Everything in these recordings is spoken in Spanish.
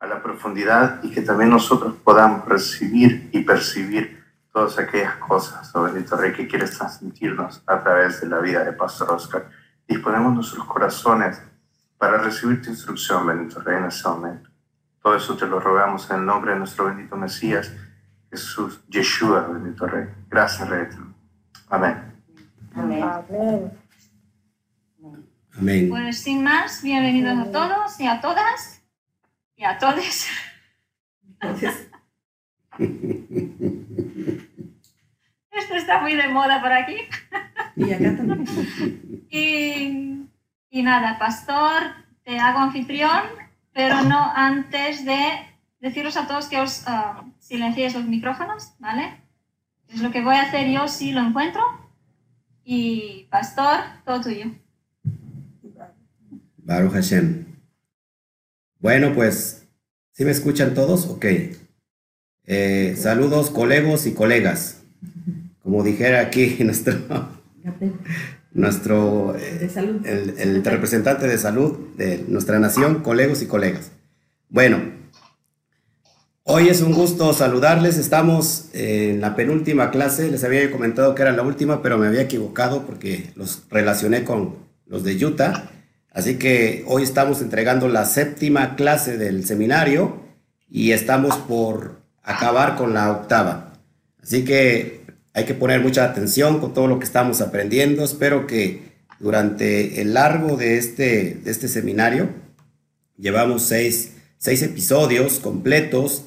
a la profundidad y que también nosotros podamos recibir y percibir todas aquellas cosas, oh bendito Rey, que quieres transmitirnos a través de la vida de Pastor Oscar. Disponemos nuestros corazones para recibir tu instrucción, bendito Rey, en ese momento. Todo eso te lo rogamos en el nombre de nuestro bendito Mesías, Jesús, Yeshua, bendito Rey. Gracias, Rey. Amén. Amén. Amén. Pues sin más, bienvenidos a todos y a todas y a todos. Esto está muy de moda por aquí. Y acá también. Y, y nada, pastor, te hago anfitrión, pero no antes de deciros a todos que os ah, silenciéis los micrófonos, ¿vale? Es lo que voy a hacer yo si lo encuentro. Y pastor, todo tuyo. Baruch Hashem. Bueno, pues, ¿sí me escuchan todos? Ok. Eh, saludos, colegos y colegas. Como dijera aquí nuestro, nuestro eh, el representante de salud de nuestra nación, colegos y colegas. Bueno, hoy es un gusto saludarles. Estamos en la penúltima clase. Les había comentado que era la última, pero me había equivocado porque los relacioné con los de Utah. Así que hoy estamos entregando la séptima clase del seminario y estamos por acabar con la octava. Así que hay que poner mucha atención con todo lo que estamos aprendiendo. Espero que durante el largo de este, de este seminario, llevamos seis, seis episodios completos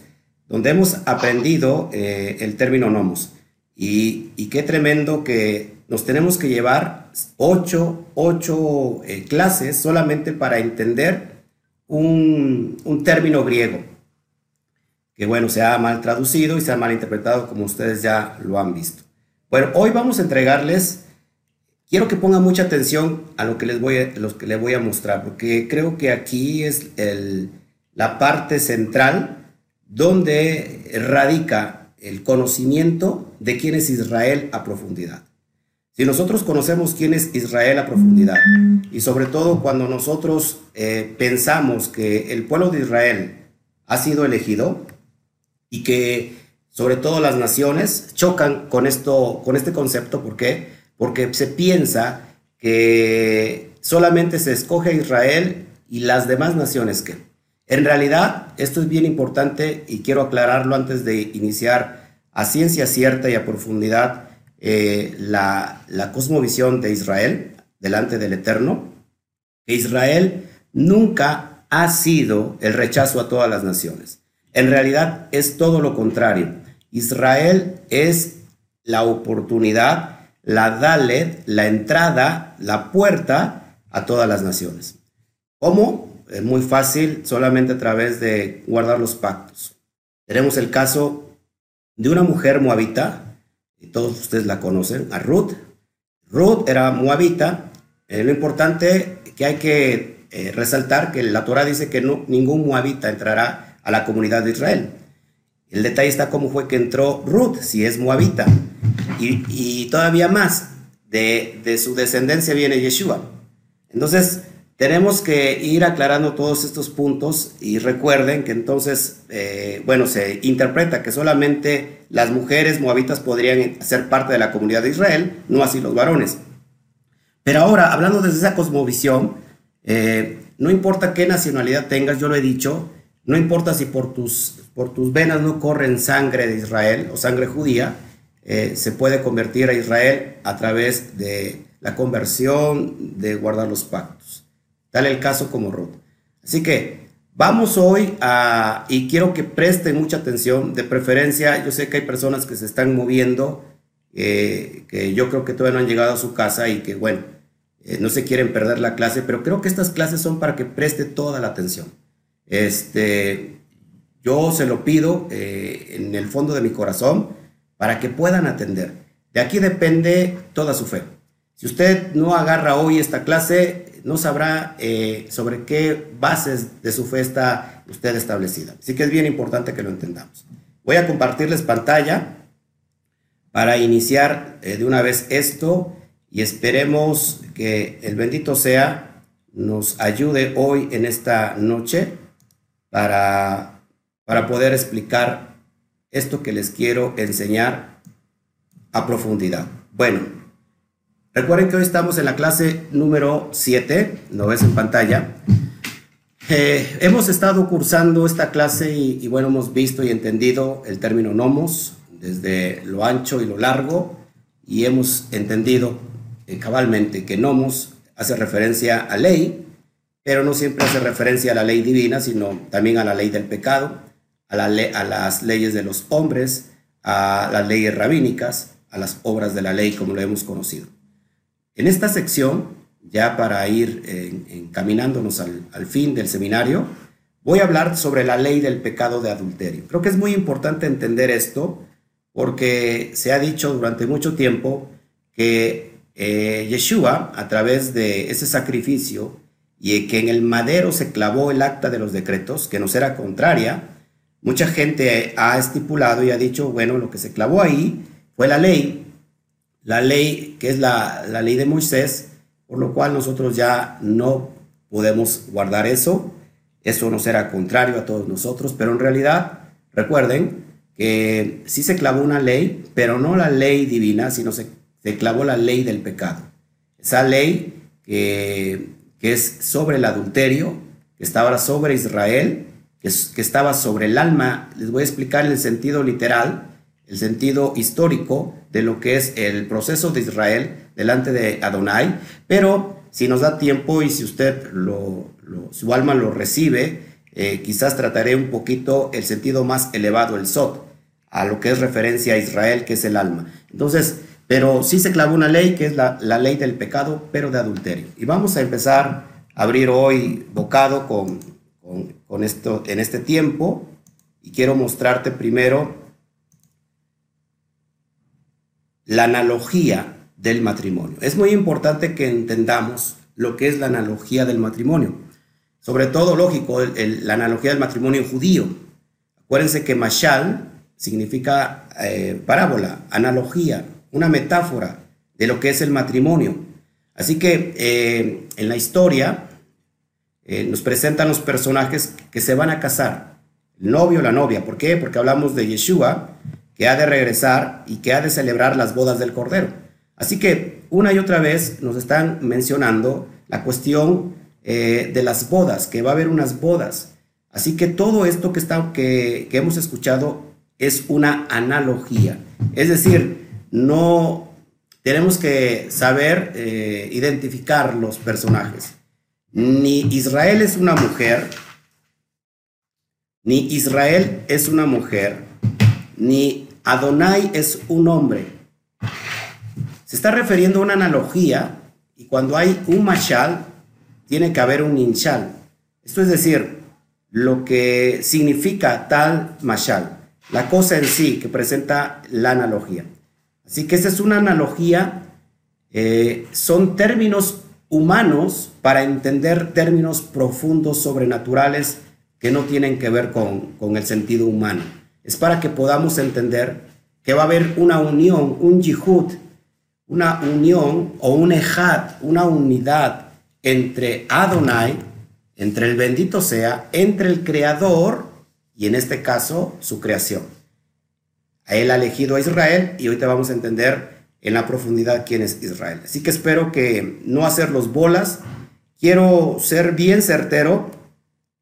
donde hemos aprendido eh, el término nomos. Y, qué tremendo que nos tenemos que llevar ocho, ocho eh, clases solamente para entender un, un término griego que bueno, se ha mal traducido y se ha mal interpretado como ustedes ya lo han visto. Bueno, hoy vamos a entregarles, quiero que pongan mucha atención a lo que les voy a, los que les voy a mostrar, porque creo que aquí es el, la parte central donde radica el conocimiento de quién es Israel a profundidad. Si nosotros conocemos quién es Israel a profundidad, y sobre todo cuando nosotros eh, pensamos que el pueblo de Israel ha sido elegido, y que sobre todo las naciones chocan con esto, con este concepto. ¿Por qué? Porque se piensa que solamente se escoge a Israel y las demás naciones que. En realidad, esto es bien importante y quiero aclararlo antes de iniciar a ciencia cierta y a profundidad eh, la, la cosmovisión de Israel delante del Eterno, Israel nunca ha sido el rechazo a todas las naciones. En realidad es todo lo contrario. Israel es la oportunidad, la Dalet, la entrada, la puerta a todas las naciones. ¿Cómo? Es muy fácil, solamente a través de guardar los pactos. Tenemos el caso de una mujer moabita, y todos ustedes la conocen, a Ruth. Ruth era moabita. Eh, lo importante que hay que eh, resaltar que la Torah dice que no, ningún moabita entrará a la comunidad de Israel. El detalle está cómo fue que entró Ruth, si es moabita. Y, y todavía más, de, de, su descendencia viene Yeshua. Entonces, tenemos que ir aclarando todos estos puntos y recuerden que entonces, eh, bueno, se interpreta que solamente las mujeres moabitas podrían ser parte de la comunidad de Israel, no así los varones. Pero ahora, hablando desde esa cosmovisión, eh, no importa qué nacionalidad tengas, yo lo he dicho, no importa si por tus, por tus venas no corren sangre de Israel o sangre judía, eh, se puede convertir a Israel a través de la conversión, de guardar los pactos. Tal el caso como Ruth. Así que vamos hoy a, y quiero que presten mucha atención, de preferencia, yo sé que hay personas que se están moviendo, eh, que yo creo que todavía no han llegado a su casa y que, bueno, eh, no se quieren perder la clase, pero creo que estas clases son para que preste toda la atención. Este, yo se lo pido eh, en el fondo de mi corazón para que puedan atender. De aquí depende toda su fe. Si usted no agarra hoy esta clase, no sabrá eh, sobre qué bases de su fe está usted establecida. Así que es bien importante que lo entendamos. Voy a compartirles pantalla para iniciar eh, de una vez esto y esperemos que el bendito sea nos ayude hoy en esta noche para, para poder explicar esto que les quiero enseñar a profundidad. Bueno, recuerden que hoy estamos en la clase número 7, lo ves en pantalla. Eh, hemos estado cursando esta clase y, bueno, hemos visto y entendido el término nomos desde lo ancho y lo largo y hemos entendido eh, cabalmente que nomos hace referencia a ley, pero no siempre hace referencia a la ley divina, sino también a la ley del pecado, a las leyes de los hombres, a las leyes rabínicas, a las obras de la ley como lo hemos conocido. En esta sección, ya para ir eh, encaminándonos al, fin del seminario, voy a hablar sobre la ley del pecado de adulterio. Creo que es muy importante entender esto porque se ha dicho durante mucho tiempo que eh, Yeshua, a través de ese sacrificio, y que en el madero se clavó el acta de los decretos, que nos era contraria, mucha gente ha estipulado y ha dicho, bueno, lo que se clavó ahí fue la ley, la ley que es la, la ley de Moisés, por lo cual nosotros ya no podemos guardar eso, eso nos era contrario a todos nosotros, pero en realidad, recuerden que sí se clavó una ley, pero no la ley divina, sino se, se clavó la ley del pecado. Esa ley que que es sobre el adulterio, que estaba sobre Israel, que, que estaba sobre el alma. Les voy a explicar el sentido literal, el sentido histórico de lo que es el proceso de Israel delante de Adonai, pero si nos da tiempo y si usted lo, su alma lo recibe, eh, quizás trataré un poquito el sentido más elevado, el Sot, a lo que es referencia a Israel, que es el alma. Entonces, pero sí se clavó una ley que es la, ley del pecado, pero de adulterio. Y vamos a empezar a abrir hoy bocado con esto en este tiempo. Y quiero mostrarte primero la analogía del matrimonio. Es muy importante que entendamos lo que es la analogía del matrimonio. Sobre todo, lógico, la analogía del matrimonio judío. Acuérdense que mashal significa eh, parábola, analogía, una metáfora de lo que es el matrimonio. Así que eh, en la historia eh, nos presentan los personajes que se van a casar, el novio o la novia. ¿Por qué? Porque hablamos de Yeshua, que ha de regresar y que ha de celebrar las bodas del Cordero. Así que una y otra vez nos están mencionando la cuestión eh, de las bodas, que va a haber unas bodas. Así que todo esto que, está, que, hemos escuchado es una analogía. Es decir, no tenemos que saber eh, identificar los personajes. Ni Israel es una mujer, ni Israel es una mujer, ni Adonai es un hombre. Se está refiriendo a una analogía y cuando hay un mashal, tiene que haber un inshal. Esto es decir, lo que significa tal mashal, la cosa en sí que presenta la analogía. Así que esa es una analogía, eh, son términos humanos para entender términos profundos, sobrenaturales, que no tienen que ver con, con el sentido humano. Es para que podamos entender que va a haber una unión, un yihud, una unión o un ejad, una unidad entre Adonai, entre el bendito sea, entre el creador y en este caso su creación. Él ha elegido a Israel y ahorita vamos a entender en la profundidad quién es Israel. Así que espero que no hacer los bolas. Quiero ser bien certero.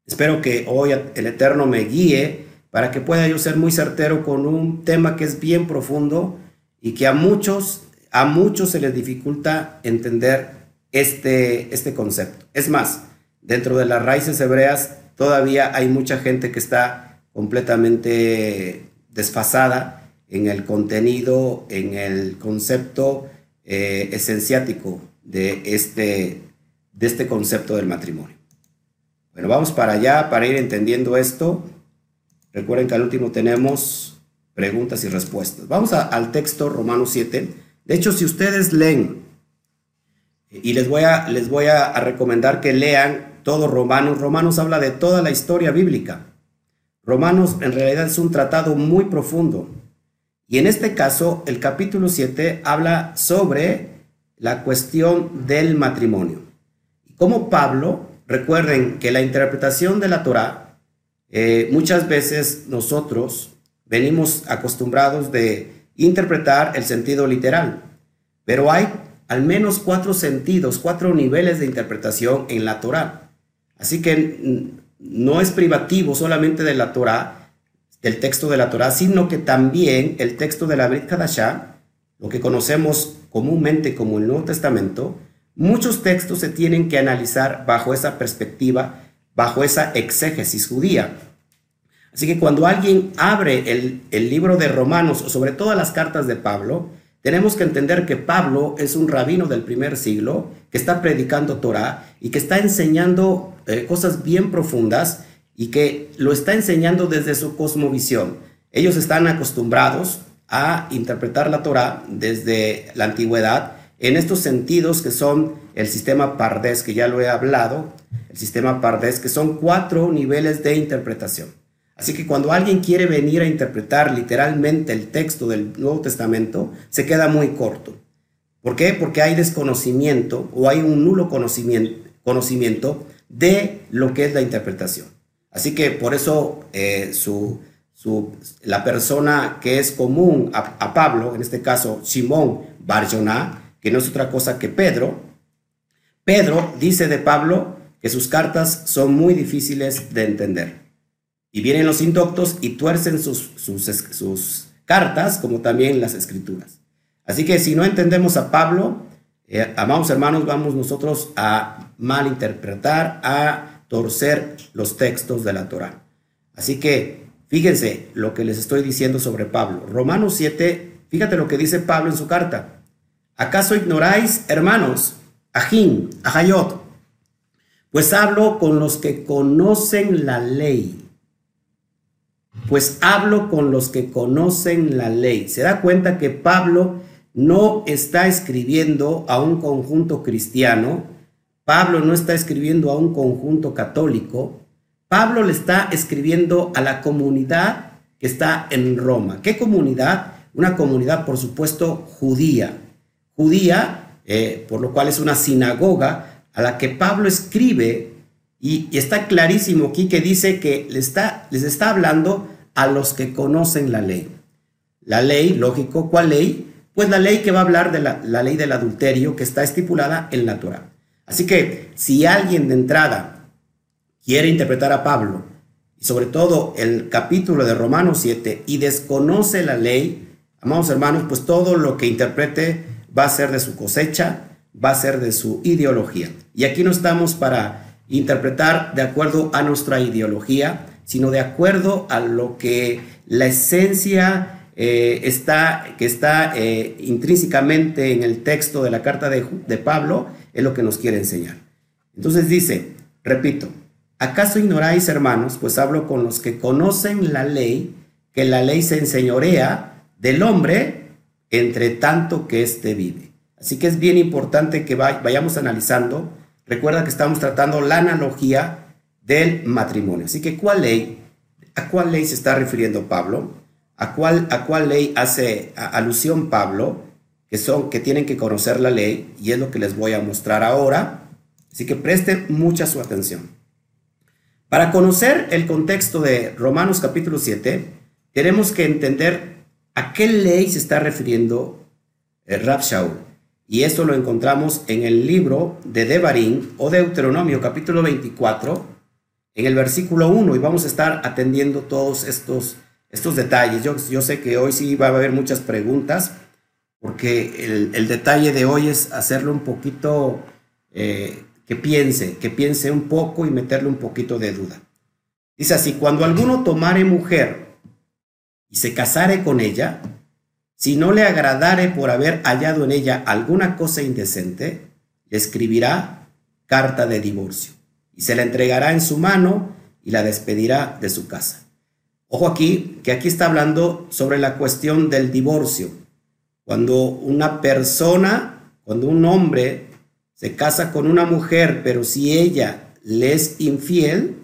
Espero que hoy el Eterno me guíe para que pueda yo ser muy certero con un tema que es bien profundo y que a muchos, a muchos se les dificulta entender este, este concepto. Es más, dentro de las raíces hebreas todavía hay mucha gente que está completamente desfasada en el contenido, en el concepto eh, esenciático de este, de este concepto del matrimonio. Bueno, vamos para allá para ir entendiendo esto. Recuerden que al último tenemos preguntas y respuestas. Vamos al texto Romanos 7. De hecho, si ustedes leen, y les voy, a, les voy a, recomendar que lean todo Romanos, Romanos habla de toda la historia bíblica. Romanos en realidad es un tratado muy profundo. Y en este caso, el capítulo 7 habla sobre la cuestión del matrimonio. Como Pablo, recuerden que la interpretación de la Torah eh, muchas veces nosotros venimos acostumbrados de interpretar el sentido literal, pero hay al menos cuatro sentidos, cuatro niveles de interpretación en la Torah. Así que no es privativo solamente de la Torah, del texto de la Torah, sino que también el texto de la Brit Kadashah, lo que conocemos comúnmente como el Nuevo Testamento, muchos textos se tienen que analizar bajo esa perspectiva, bajo esa exégesis judía. Así que cuando alguien abre el, el libro de Romanos, o sobre todas las cartas de Pablo, tenemos que entender que Pablo es un rabino del primer siglo que está predicando Torah y que está enseñando eh, cosas bien profundas y que lo está enseñando desde su cosmovisión. Ellos están acostumbrados a interpretar la Torah desde la antigüedad en estos sentidos que son el sistema Pardes, que ya lo he hablado, el sistema Pardes, que son cuatro niveles de interpretación. Así que cuando alguien quiere venir a interpretar literalmente el texto del Nuevo Testamento, se queda muy corto. ¿Por qué? Porque hay desconocimiento o hay un nulo conocimiento, de lo que es la interpretación. Así que por eso eh, la persona que es común a, Pablo, en este caso Simón Barjona, que no es otra cosa que Pedro, Pedro dice de Pablo que sus cartas son muy difíciles de entender. Y vienen los indoctos y tuercen sus, sus, cartas, como también las escrituras. Así que si no entendemos a Pablo, eh, amados hermanos, vamos nosotros a malinterpretar, a torcer los textos de la Torah. Así que fíjense lo que les estoy diciendo sobre Pablo. Romanos 7, fíjate lo que dice Pablo en su carta. ¿Acaso ignoráis, hermanos, Ajín, Ajayot? Pues hablo con los que conocen la ley pues hablo con los que conocen la ley. Se da cuenta que Pablo no está escribiendo a un conjunto cristiano, Pablo no está escribiendo a un conjunto católico, Pablo le está escribiendo a la comunidad que está en Roma. ¿Qué comunidad? Una comunidad, por supuesto, judía. Judía, eh, por lo cual es una sinagoga a la que Pablo escribe y, está clarísimo aquí que dice que les está, les está hablando a los que conocen la ley. La ley, lógico, ¿cuál ley? Pues la ley que va a hablar de la, la ley del adulterio que está estipulada en la Torah. Así que si alguien de entrada quiere interpretar a Pablo, y sobre todo el capítulo de Romanos 7, y desconoce la ley, amados hermanos, pues todo lo que interprete va a ser de su cosecha, va a ser de su ideología. Y aquí no estamos para interpretar de acuerdo a nuestra ideología, sino de acuerdo a lo que la esencia eh, está, que está eh, intrínsecamente en el texto de la carta de, de Pablo, es lo que nos quiere enseñar. Entonces dice, repito, ¿acaso ignoráis, hermanos? Pues hablo con los que conocen la ley, que la ley se enseñorea del hombre entre tanto que éste vive. Así que es bien importante que vayamos analizando Recuerda que estamos tratando la analogía del matrimonio. Así que, ¿cuál ley? ¿A cuál ley se está refiriendo Pablo? ¿A cuál, a cuál ley hace alusión Pablo? Que son, que tienen que conocer la ley y es lo que les voy a mostrar ahora. Así que presten mucha su atención. Para conocer el contexto de Romanos capítulo 7, tenemos que entender a qué ley se está refiriendo eh, Rab Shaul. Y esto lo encontramos en el libro de Devarim o Deuteronomio capítulo 24, en el versículo 1, y vamos a estar atendiendo todos estos, estos detalles. Yo, sé que hoy sí va a haber muchas preguntas, porque el, el detalle de hoy es hacerlo un poquito, eh, que piense, que piense un poco y meterle un poquito de duda. Dice así, cuando alguno tomare mujer y se casare con ella, si no le agradare por haber hallado en ella alguna cosa indecente, le escribirá carta de divorcio y se la entregará en su mano y la despedirá de su casa. Ojo aquí, que aquí está hablando sobre la cuestión del divorcio. Cuando una persona, cuando un hombre se casa con una mujer, pero si ella le es infiel,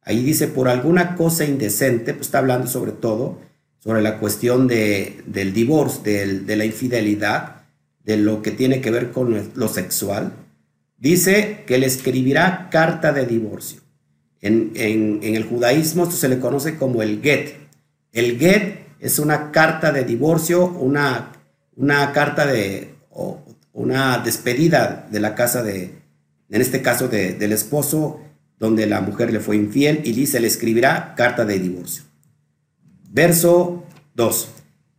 ahí dice por alguna cosa indecente, pues está hablando sobre todo sobre la cuestión de, del divorcio, de, la infidelidad, de lo que tiene que ver con lo sexual, dice que le escribirá carta de divorcio. En, en- en el judaísmo esto se le conoce como el get. El get es una carta de divorcio, una, una carta de o una despedida de la casa de, en este caso de- del esposo, donde la mujer le fue infiel y dice, le escribirá carta de divorcio. Verso 2.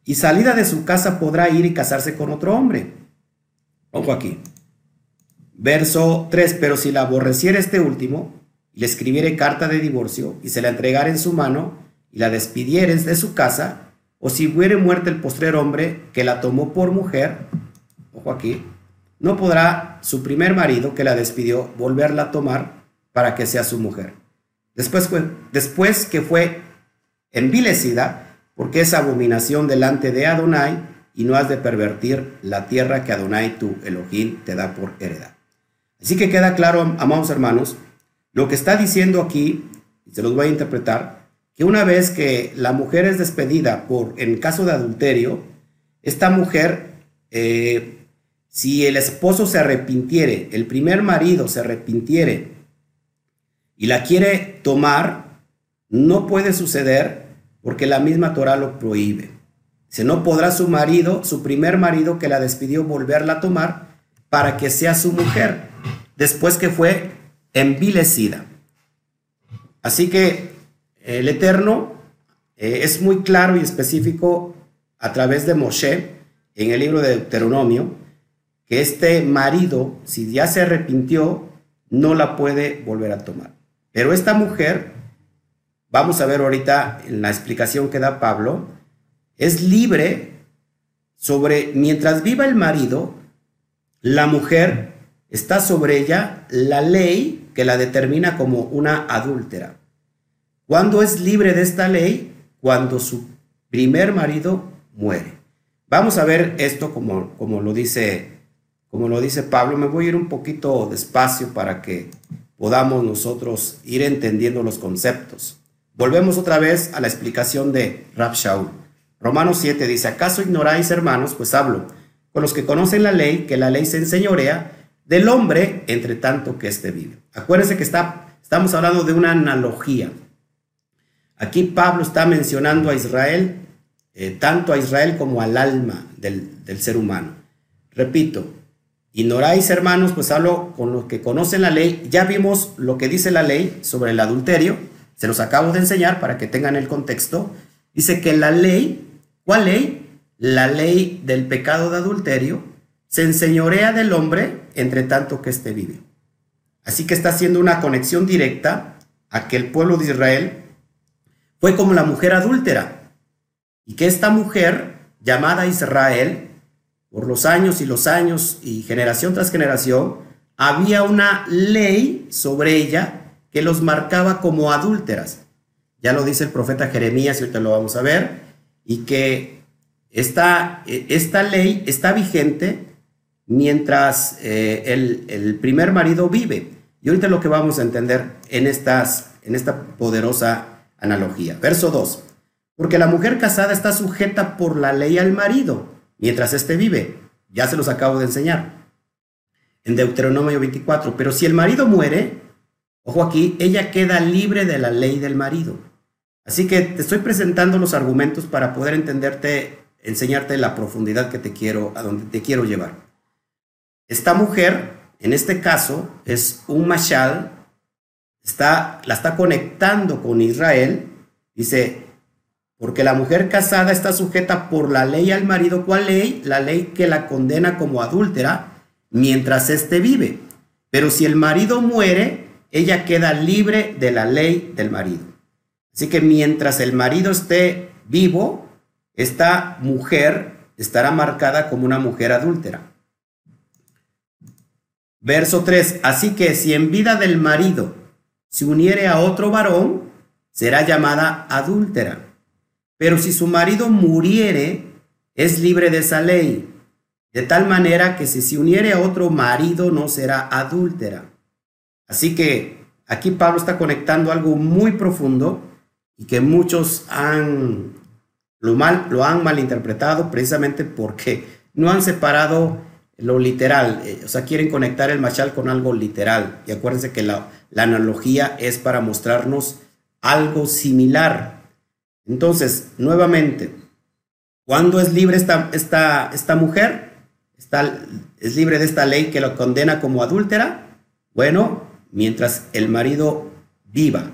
Y salida de su casa podrá ir y casarse con otro hombre. Ojo aquí. Verso 3. Pero si la aborreciera este último, y le escribiere carta de divorcio, y se la entregara en su mano, y la despidieres de su casa, o si hubiere muerto el postrer hombre que la tomó por mujer, ojo aquí, no podrá su primer marido que la despidió volverla a tomar para que sea su mujer. Después, después que fue envilecida, porque es abominación delante de Adonai, y no has de pervertir la tierra que Adonai tu Elohim te da por heredad. Así que queda claro, amados hermanos, lo que está diciendo aquí, y se los voy a interpretar, que una vez que la mujer es despedida por, en caso de adulterio, esta mujer, eh, si el esposo se arrepintiere, el primer marido se arrepintiere y la quiere tomar, no puede suceder porque la misma Torah lo prohíbe. Se no podrá su marido, su primer marido que la despidió, volverla a tomar para que sea su mujer, después que fue envilecida. Así que el Eterno eh, es muy claro y específico a través de Moshe en el libro de Deuteronomio que este marido, si ya se arrepintió, no la puede volver a tomar. Pero esta mujer, vamos a ver ahorita en la explicación que da Pablo, es libre sobre, mientras viva el marido, la mujer está sobre ella la ley que la determina como una adúltera. ¿Cuándo es libre de esta ley? Cuando su primer marido muere. Vamos a ver esto como, como, lo dice, como lo dice Pablo. Me voy a ir un poquito despacio para que podamos nosotros ir entendiendo los conceptos. Volvemos otra vez a la explicación de Rab Shaul. Romanos 7 dice, ¿acaso ignoráis, hermanos? Pues hablo con los que conocen la ley, que la ley se enseñorea del hombre entre tanto que éste vive. Acuérdense que está, estamos hablando de una analogía. Aquí Pablo está mencionando a Israel, eh, tanto a Israel como al alma del, del ser humano. Repito, ignoráis hermanos, pues hablo con los que conocen la ley. Ya vimos lo que dice la ley sobre el adulterio, se los acabo de enseñar para que tengan el contexto. Dice que la ley, ¿cuál ley? La ley del pecado de adulterio se enseñorea del hombre entre tanto que éste vive. Así que está haciendo una conexión directa a que el pueblo de Israel fue como la mujer adúltera y que esta mujer llamada Israel, por los años y los años y generación tras generación, había una ley sobre ella que los marcaba como adúlteras. Ya lo dice el profeta Jeremías, y ahorita lo vamos a ver, y que esta, esta ley está vigente mientras eh, el, el, primer marido vive. Y ahorita lo que vamos a entender en, estas, en esta poderosa analogía. Verso 2. Porque la mujer casada está sujeta por la ley al marido mientras éste vive. Ya se los acabo de enseñar. En Deuteronomio 24. Pero si el marido muere, ojo aquí, ella queda libre de la ley del marido. Así que te estoy presentando los argumentos para poder entenderte, enseñarte la profundidad que te quiero, a donde te quiero llevar. Esta mujer, en este caso, es un mashal, está, la está conectando con Israel. Dice, porque la mujer casada está sujeta por la ley al marido. ¿Cuál ley? La ley que la condena como adúltera mientras éste vive. Pero si el marido muere, ella queda libre de la ley del marido. Así que mientras el marido esté vivo, esta mujer estará marcada como una mujer adúltera. Verso 3. Así que si en vida del marido se uniere a otro varón, será llamada adúltera. Pero si su marido muriere, es libre de esa ley. De tal manera que si se uniere a otro marido, no será adúltera. Así que aquí Pablo está conectando algo muy profundo y que muchos han lo, mal, lo han malinterpretado precisamente porque no han separado lo literal, o sea, quieren conectar el machal con algo literal. Y acuérdense que la, la analogía es para mostrarnos algo similar. Entonces, nuevamente, ¿cuándo es libre esta, esta, esta mujer? Está, ¿Es libre de esta ley que lo condena como adúltera? Bueno, mientras el marido viva.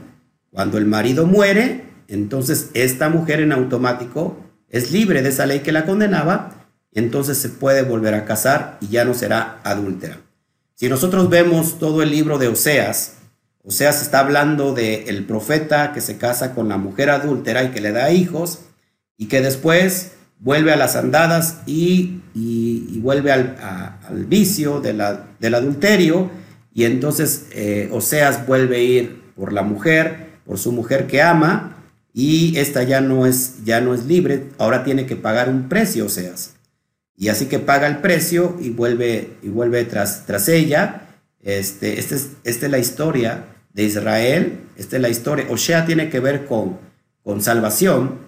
Cuando el marido muere, entonces esta mujer en automático es libre de esa ley que la condenaba, entonces se puede volver a casar y ya no será adúltera. Si nosotros vemos todo el libro de Oseas, Oseas está hablando del el profeta que se casa con la mujer adúltera y que le da hijos y que después vuelve a las andadas y, vuelve al, vicio del adulterio y entonces eh, Oseas vuelve a ir por la mujer, por su mujer que ama y esta ya no es, ya no es libre, ahora tiene que pagar un precio Oseas. Y así que paga el precio y vuelve, y vuelve tras, tras ella. Este, esta es, este es la historia de Israel, esta es la historia. Osea tiene que ver con, con salvación,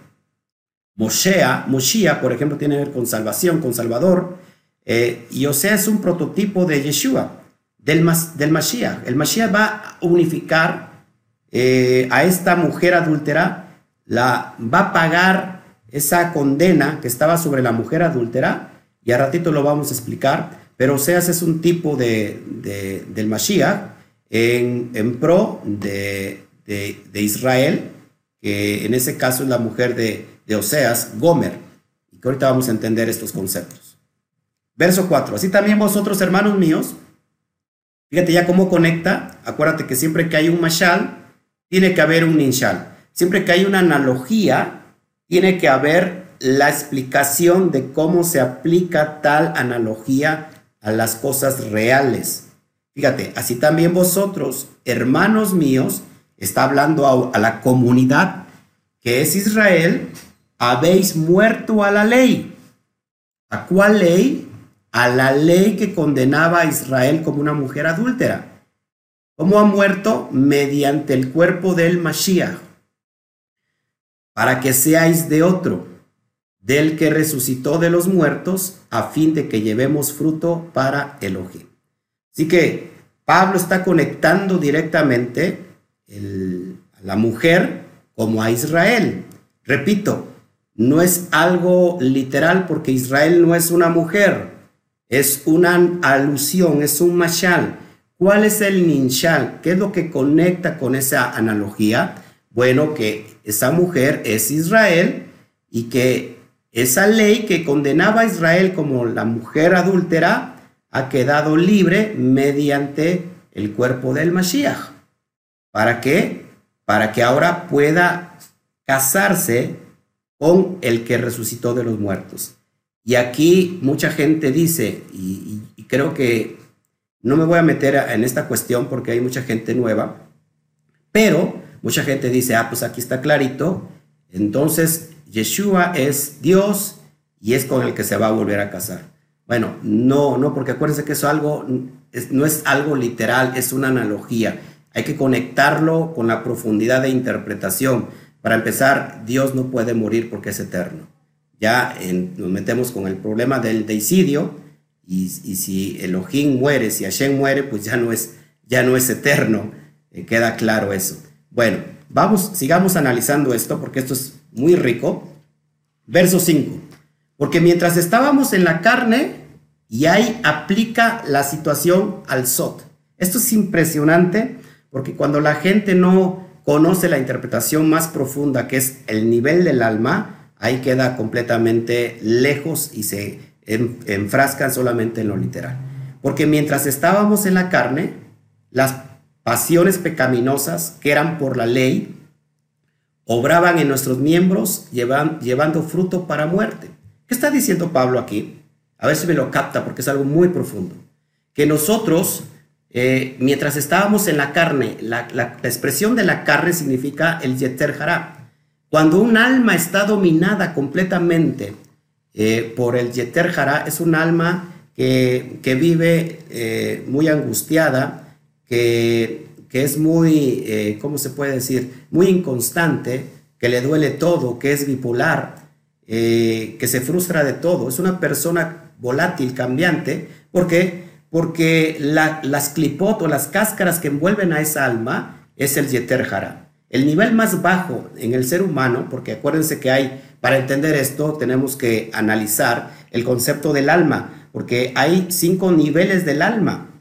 Moshea, Moshia, por ejemplo, tiene que ver con salvación, con Salvador. Eh, y Osea es un prototipo de Yeshua, del, del Mashiach. El Mashiach va a unificar eh, a esta mujer adúltera, la, va a pagar esa condena que estaba sobre la mujer adúltera, y a ratito lo vamos a explicar, pero Oseas es un tipo de, del Mashiach en, en pro de, de Israel, que en ese caso es la mujer de, de Oseas, Gomer, y que ahorita vamos a entender estos conceptos. Verso 4. Así también vosotros, hermanos míos, fíjate ya cómo conecta. Acuérdate que siempre que hay un mashal, tiene que haber un ninshal. Siempre que hay una analogía, tiene que haber la explicación de cómo se aplica tal analogía a las cosas reales. Fíjate, así también vosotros, hermanos míos, está hablando a, a la comunidad que es Israel, habéis muerto a la ley. ¿A cuál ley? A la ley que condenaba a Israel como una mujer adúltera. ¿Cómo ha muerto? Mediante el cuerpo del Mashiach. Para que seáis de otro, del que resucitó de los muertos, a fin de que llevemos fruto para Elohim. Así que Pablo está conectando directamente a la mujer como a Israel. Repito, no es algo literal porque Israel no es una mujer, es una alusión, es un mashal. ¿Cuál es el ninshal? ¿Qué es lo que conecta con esa analogía? Bueno, que esa mujer es Israel y que esa ley que condenaba a Israel como la mujer adúltera ha quedado libre mediante el cuerpo del Mashiach. ¿Para qué? Para que ahora pueda casarse con el que resucitó de los muertos. Y aquí mucha gente dice, y, creo que no me voy a meter en esta cuestión porque hay mucha gente nueva, pero mucha gente dice, ah, pues aquí está clarito, entonces Yeshua es Dios y es con el que se va a volver a casar. Bueno, no, no, porque acuérdense que eso algo, no es algo literal, es una analogía. Hay que conectarlo con la profundidad de interpretación. Para empezar, Dios no puede morir porque es eterno. Ya nos metemos con el problema del deicidio y, si Elohim muere, si Hashem muere, pues ya no es, ya no es eterno. Eh, queda claro eso. Bueno, vamos, sigamos analizando esto porque esto es muy rico. Verso 5. Porque mientras estábamos en la carne, y ahí aplica la situación al Sot. Esto es impresionante porque cuando la gente no conoce la interpretación más profunda, que es el nivel del alma, ahí queda completamente lejos y se enfrascan solamente en lo literal. Porque mientras estábamos en la carne, las pasiones pecaminosas que eran por la ley, obraban en nuestros miembros llevando fruto para muerte. ¿Qué está diciendo Pablo aquí? A ver si me lo capta porque es algo muy profundo. Que nosotros eh, mientras estábamos en la carne, la, expresión de la carne significa el yeter hará. Cuando un alma está dominada completamente eh, por el yeter hará, es un alma que, vive eh, muy angustiada, que, que es muy, ¿cómo se puede decir? Muy inconstante, que le duele todo, que es bipolar, que se frustra de todo. Es una persona volátil, cambiante, porque Porque las clipot o las cáscaras que envuelven a esa alma es el yeter jara. El nivel más bajo en el ser humano, porque acuérdense que hay, para entender esto, tenemos que analizar el concepto del alma, porque hay cinco niveles del alma,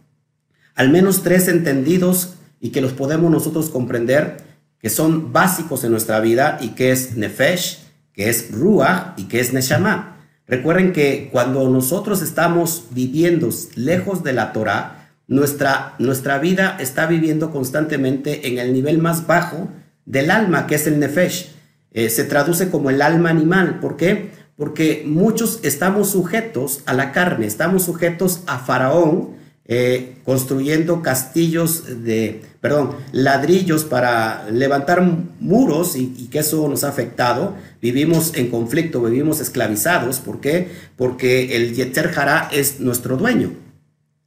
al menos tres entendidos y que los podemos nosotros comprender, que son básicos en nuestra vida y que es nefesh, que es ruach y que es neshama. Recuerden que cuando nosotros estamos viviendo lejos de la Torah, nuestra, nuestra vida está viviendo constantemente en el nivel más bajo del alma, que es el nefesh. Eh, se traduce como el alma animal. ¿Por qué? Porque muchos estamos sujetos a la carne, estamos sujetos a Faraón, eh, construyendo castillos de, perdón, ladrillos para levantar muros y, que eso nos ha afectado. Vivimos en conflicto, vivimos esclavizados. ¿Por qué? Porque el Yetzer Hará es nuestro dueño.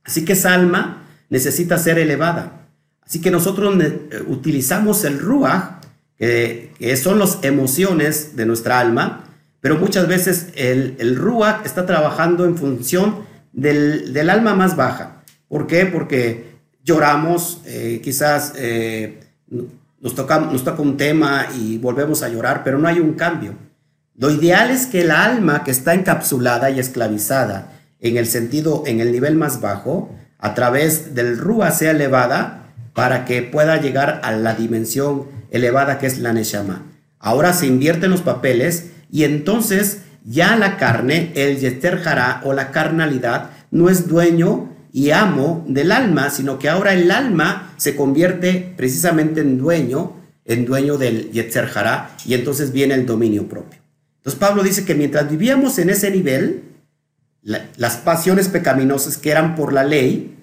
Así que esa alma necesita ser elevada. Así que nosotros eh, utilizamos el Ruach, que, son las emociones de nuestra alma, pero muchas veces el, el Ruach está trabajando en función del, alma más baja. ¿Por qué? Porque lloramos, eh, quizás eh, nos, toca, nos toca un tema y volvemos a llorar, pero no hay un cambio. Lo ideal es que el alma que está encapsulada y esclavizada en el sentido, en el nivel más bajo, a través del Ruach sea elevada para que pueda llegar a la dimensión elevada que es la Neshama. Ahora se invierten los papeles y entonces ya la carne, el Yester Jara o la carnalidad, no es dueño y amo del alma, sino que ahora el alma se convierte precisamente en dueño, en dueño del Yetzer Jara, y entonces viene el dominio propio. Entonces Pablo dice que mientras vivíamos en ese nivel, las pasiones pecaminosas que eran por la ley,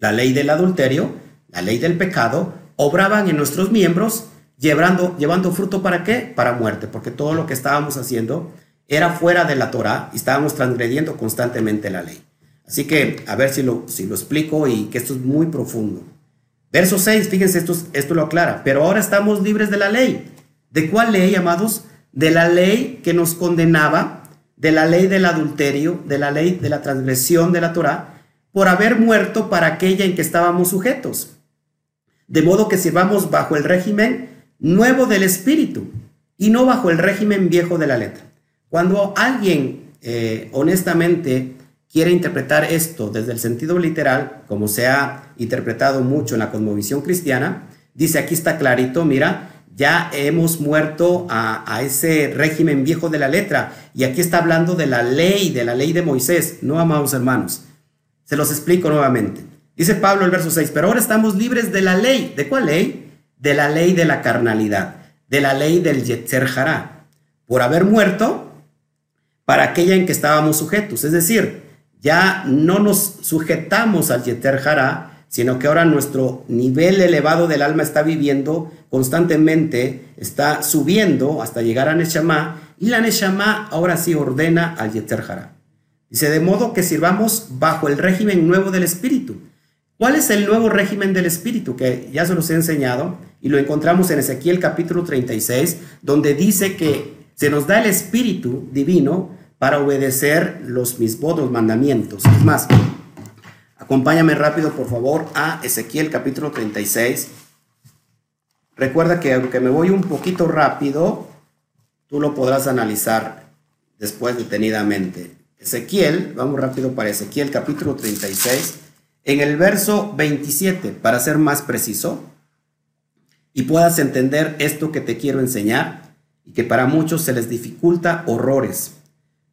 la ley del adulterio, la ley del pecado, obraban en nuestros miembros, llevando, llevando fruto para qué? Para muerte, porque todo lo que estábamos haciendo era fuera de la Torah y estábamos transgrediendo constantemente la ley. Así que a ver si lo, si lo explico y que esto es muy profundo. Verso 6, fíjense, esto, esto lo aclara, pero ahora estamos libres de la ley. ¿De cuál ley, amados? De la ley que nos condenaba, de la ley del adulterio, de la ley de la transgresión de la Torah, por haber muerto para aquella en que estábamos sujetos de modo que sirvamos bajo el régimen nuevo del espíritu y no bajo el régimen viejo de la letra. Cuando alguien eh, honestamente quiere interpretar esto desde el sentido literal, como se ha interpretado mucho en la cosmovisión cristiana, dice aquí está clarito, mira, ya hemos muerto a, a, ese régimen viejo de la letra. Y aquí está hablando de la ley, de la ley de Moisés, no amados hermanos. Se los explico nuevamente. Dice Pablo el verso 6, pero ahora estamos libres de la ley. ¿De cuál ley? De la ley de la carnalidad, de la ley del Yetzer Hará, por haber muerto para aquella en que estábamos sujetos. Es decir, ya no nos sujetamos al Yetzer Hará, sino que ahora nuestro nivel elevado del alma está viviendo constantemente, está subiendo hasta llegar a Neshama, y la Neshama ahora sí ordena al Yetzer Hará. Dice, de modo que sirvamos bajo el régimen nuevo del Espíritu ¿Cuál es el nuevo régimen del Espíritu? Que ya se los he enseñado y lo encontramos en Ezequiel capítulo 36, donde dice que se nos da el Espíritu divino para obedecer los mismos los mandamientos. Es más, acompáñame rápido por favor a Ezequiel capítulo 36. Recuerda que aunque me voy un poquito rápido, tú lo podrás analizar después detenidamente. Ezequiel, vamos rápido para Ezequiel capítulo 36 en el verso 27, para ser más preciso, y puedas entender esto que te quiero enseñar y que para muchos se les dificulta horrores.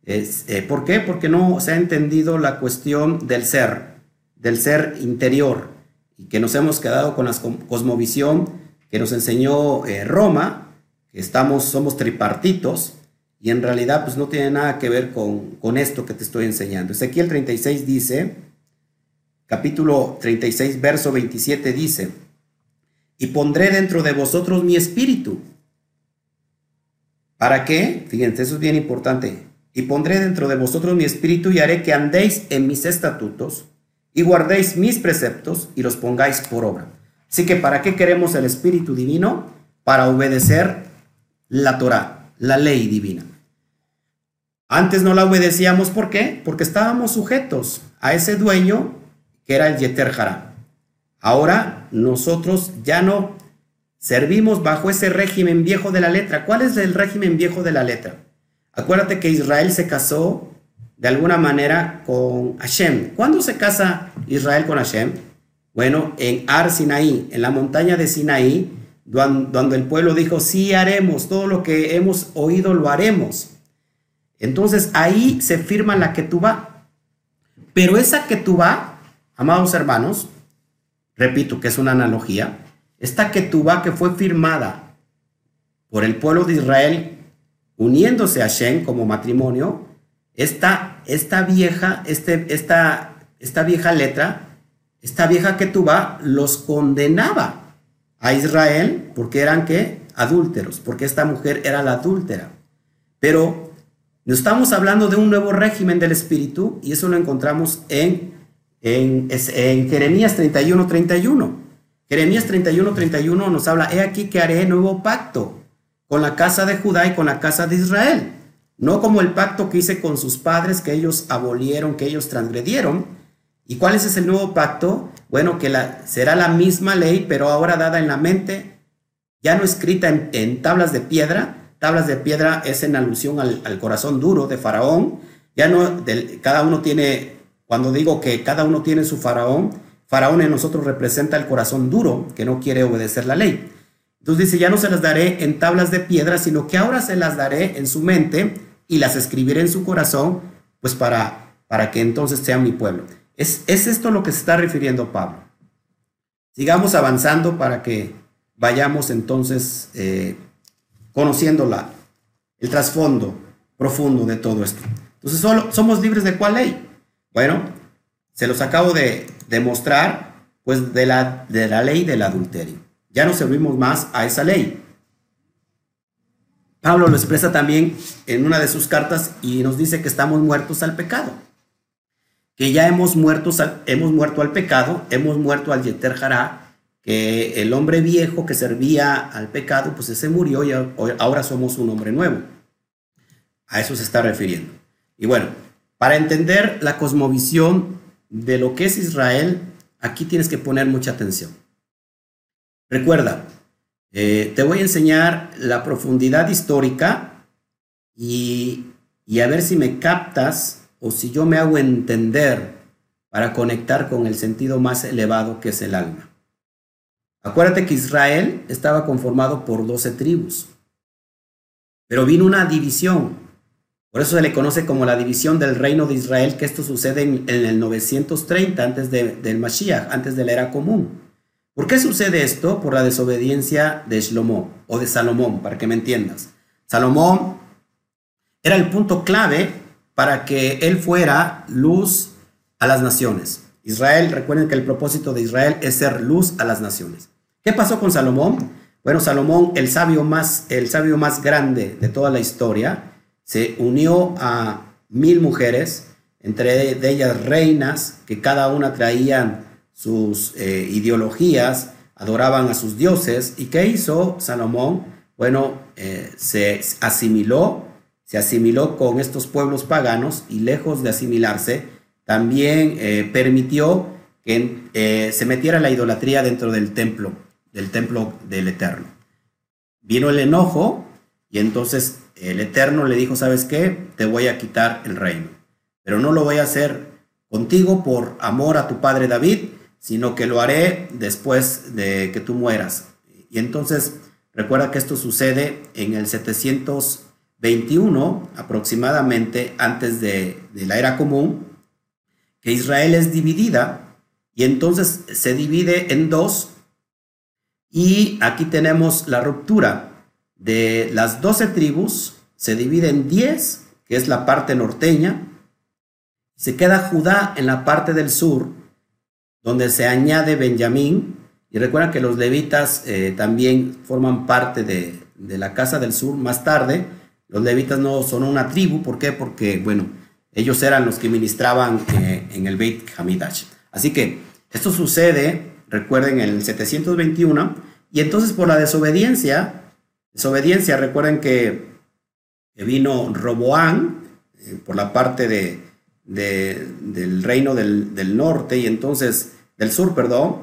Eh, ¿Por qué? Porque no se ha entendido la cuestión del ser, del ser interior, y que nos hemos quedado con la cosmovisión que nos enseñó eh, Roma, que estamos, somos tripartitos, y en realidad pues no tiene nada que ver con, con esto que te estoy enseñando. Ezequiel 36 dice, capítulo 36, verso 27 dice, y pondré dentro de vosotros mi espíritu. ¿Para qué? Fíjense, eso es bien importante. Y pondré dentro de vosotros mi espíritu y haré que andéis en mis estatutos y guardéis mis preceptos y los pongáis por obra. Así que ¿para qué queremos el espíritu divino? Para obedecer la Torah, la ley divina. Antes no la obedecíamos, ¿por qué? Porque estábamos sujetos a ese dueño que era el Yeter Hará. Ahora nosotros ya no servimos bajo ese régimen viejo de la letra. ¿Cuál es el régimen viejo de la letra? Acuérdate que Israel se casó de alguna manera con Hashem. ¿Cuándo se casa Israel con Hashem? Bueno, en Ar Sinaí, en la montaña de Sinaí, cuando el pueblo dijo, sí haremos, todo lo que hemos oído lo haremos. Entonces ahí se firma la ketubá. Pero esa ketubá, amados hermanos, repito que es una analogía, esta ketubá que fue firmada por el pueblo de Israel uniéndose a Shem como matrimonio, esta, esta vieja, este, esta, esta vieja letra, esta vieja ketubá los condenaba a Israel porque eran que adúlteros, porque esta mujer era la adúltera. Pero no estamos hablando de un nuevo régimen del espíritu y eso lo encontramos en, en, Jeremías 31, 31. Jeremías 31, 31 nos habla, he aquí que haré nuevo pacto con la casa de Judá y con la casa de Israel. No como el pacto que hice con sus padres, que ellos abolieron, que ellos transgredieron. ¿Y cuál es ese nuevo pacto? Bueno, que será la misma ley, pero ahora dada en la mente, ya no escrita en tablas de piedra, tablas de piedra es en alusión al, corazón duro de Faraón. Ya no, cada uno tiene, cuando digo que cada uno tiene su Faraón, Faraón en nosotros representa el corazón duro que no quiere obedecer la ley. Entonces dice, ya no se las daré en tablas de piedra, sino que ahora se las daré en su mente y las escribiré en su corazón, pues para, para que entonces sean mi pueblo. Es, es esto lo que se está refiriendo Pablo. Sigamos avanzando para que vayamos entonces eh, conociendo el trasfondo profundo de todo esto. Entonces, solo, ¿somos libres de cuál ley? Bueno, se los acabo de demostrar, pues de la, de la ley del adulterio. Ya no servimos más a esa ley. Pablo lo expresa también en una de sus cartas y nos dice que estamos muertos al pecado. Que ya hemos, muerto, hemos muerto al pecado, hemos muerto al Yeter Hará, que el hombre viejo que servía al pecado, pues ese murió y ahora somos un hombre nuevo. A eso se está refiriendo. Y bueno, para entender la cosmovisión de lo que es Israel, aquí tienes que poner mucha atención. Recuerda, eh, te voy a enseñar la profundidad histórica y, y a ver si me captas o si yo me hago entender para conectar con el sentido más elevado que es el alma. Acuérdate que Israel estaba conformado por 12 tribus, pero vino una división. Por eso se le conoce como la división del reino de Israel, que esto sucede en, el 930, antes del Mashiach, antes de la era común. ¿Por qué sucede esto? Por la desobediencia de Shlomo o de Salomón, para que me entiendas. Salomón era el punto clave para que él fuera luz a las naciones. Israel, recuerden que el propósito de Israel es ser luz a las naciones. ¿Qué pasó con Salomón? Bueno, Salomón, el sabio más, el sabio más grande de toda la historia, se unió a mil mujeres, entre ellas reinas, que cada una traían sus eh, ideologías, adoraban a sus dioses. ¿Y qué hizo Salomón? Bueno, eh, se asimiló, se asimiló con estos pueblos paganos y lejos de asimilarse, también eh, permitió que se metiera la idolatría dentro del templo del templo del Eterno. Vino el enojo y entonces el Eterno le dijo, ¿sabes qué? Te voy a quitar el reino. Pero no lo voy a hacer contigo por amor a tu padre David, sino que lo haré después de que tú mueras. Y entonces recuerda que esto sucede en el 721 aproximadamente antes de, de la era común, que Israel es dividida y entonces se divide en dos y aquí tenemos la ruptura de las 12 tribus, se divide en 10, que es la parte norteña. Se queda Judá en la parte del sur, donde se añade Benjamín. Y recuerda que los levitas eh, también forman parte de, la casa del sur más tarde. Los levitas no son una tribu, ¿por qué? Porque, bueno, ellos eran los que ministraban eh, en el Beit Hamidash. Así que esto sucede recuerden, en el 721, y entonces por la desobediencia, desobediencia, recuerden que vino Roboán, eh, por la parte de, de- del reino del, del norte y entonces, del sur, perdón,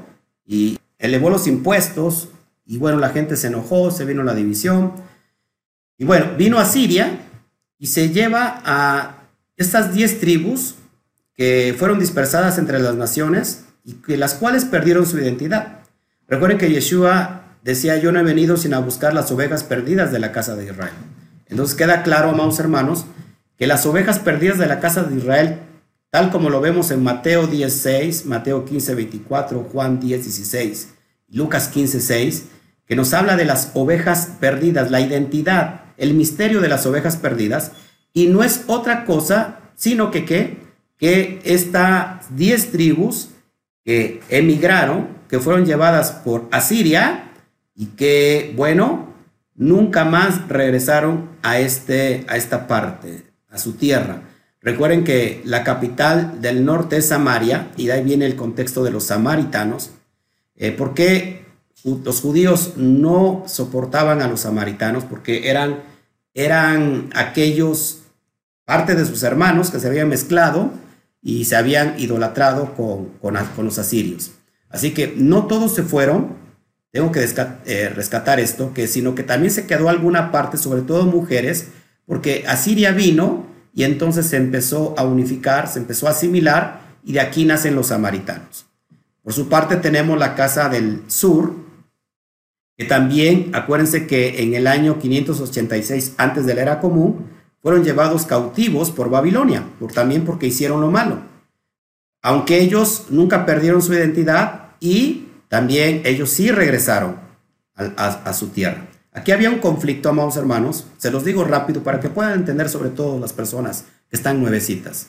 y elevó los impuestos y bueno, la gente se enojó, se vino la división. Y bueno, vino a Siria y se lleva a estas 10 tribus que fueron dispersadas entre las naciones y que las cuales perdieron su identidad. Recuerden que Yeshua decía, yo no he venido sino a buscar las ovejas perdidas de la casa de Israel. Entonces queda claro, amados hermanos, que las ovejas perdidas de la casa de Israel, tal como lo vemos en Mateo 16, Mateo 15, 24, Juan 10, 16, Lucas 15, 6, que nos habla de las ovejas perdidas, la identidad, el misterio de las ovejas perdidas, y no es otra cosa, sino que, ¿qué? que estas 10 tribus que emigraron, que fueron llevadas por Asiria y que, bueno, nunca más regresaron a, este, a esta parte, a su tierra. Recuerden que la capital del norte es Samaria, y de ahí viene el contexto de los samaritanos. Eh, ¿Por qué ju- los judíos no soportaban a los samaritanos? Porque eran, eran aquellos, parte de sus hermanos que se habían mezclado y se habían idolatrado con, con, con los asirios. Así que no todos se fueron, tengo que eh, rescatar esto, que sino que también se quedó alguna parte, sobre todo mujeres, porque Asiria vino y entonces se empezó a unificar, se empezó a asimilar y de aquí nacen los samaritanos. Por su parte tenemos la casa del sur, que también, acuérdense que en el año 586 antes de la era común, fueron llevados cautivos por Babilonia, por, también porque hicieron lo malo. Aunque ellos nunca perdieron su identidad y también ellos sí regresaron a, su tierra. Aquí había un conflicto, amados hermanos, se los digo rápido para que puedan entender sobre todo las personas que están nuevecitas.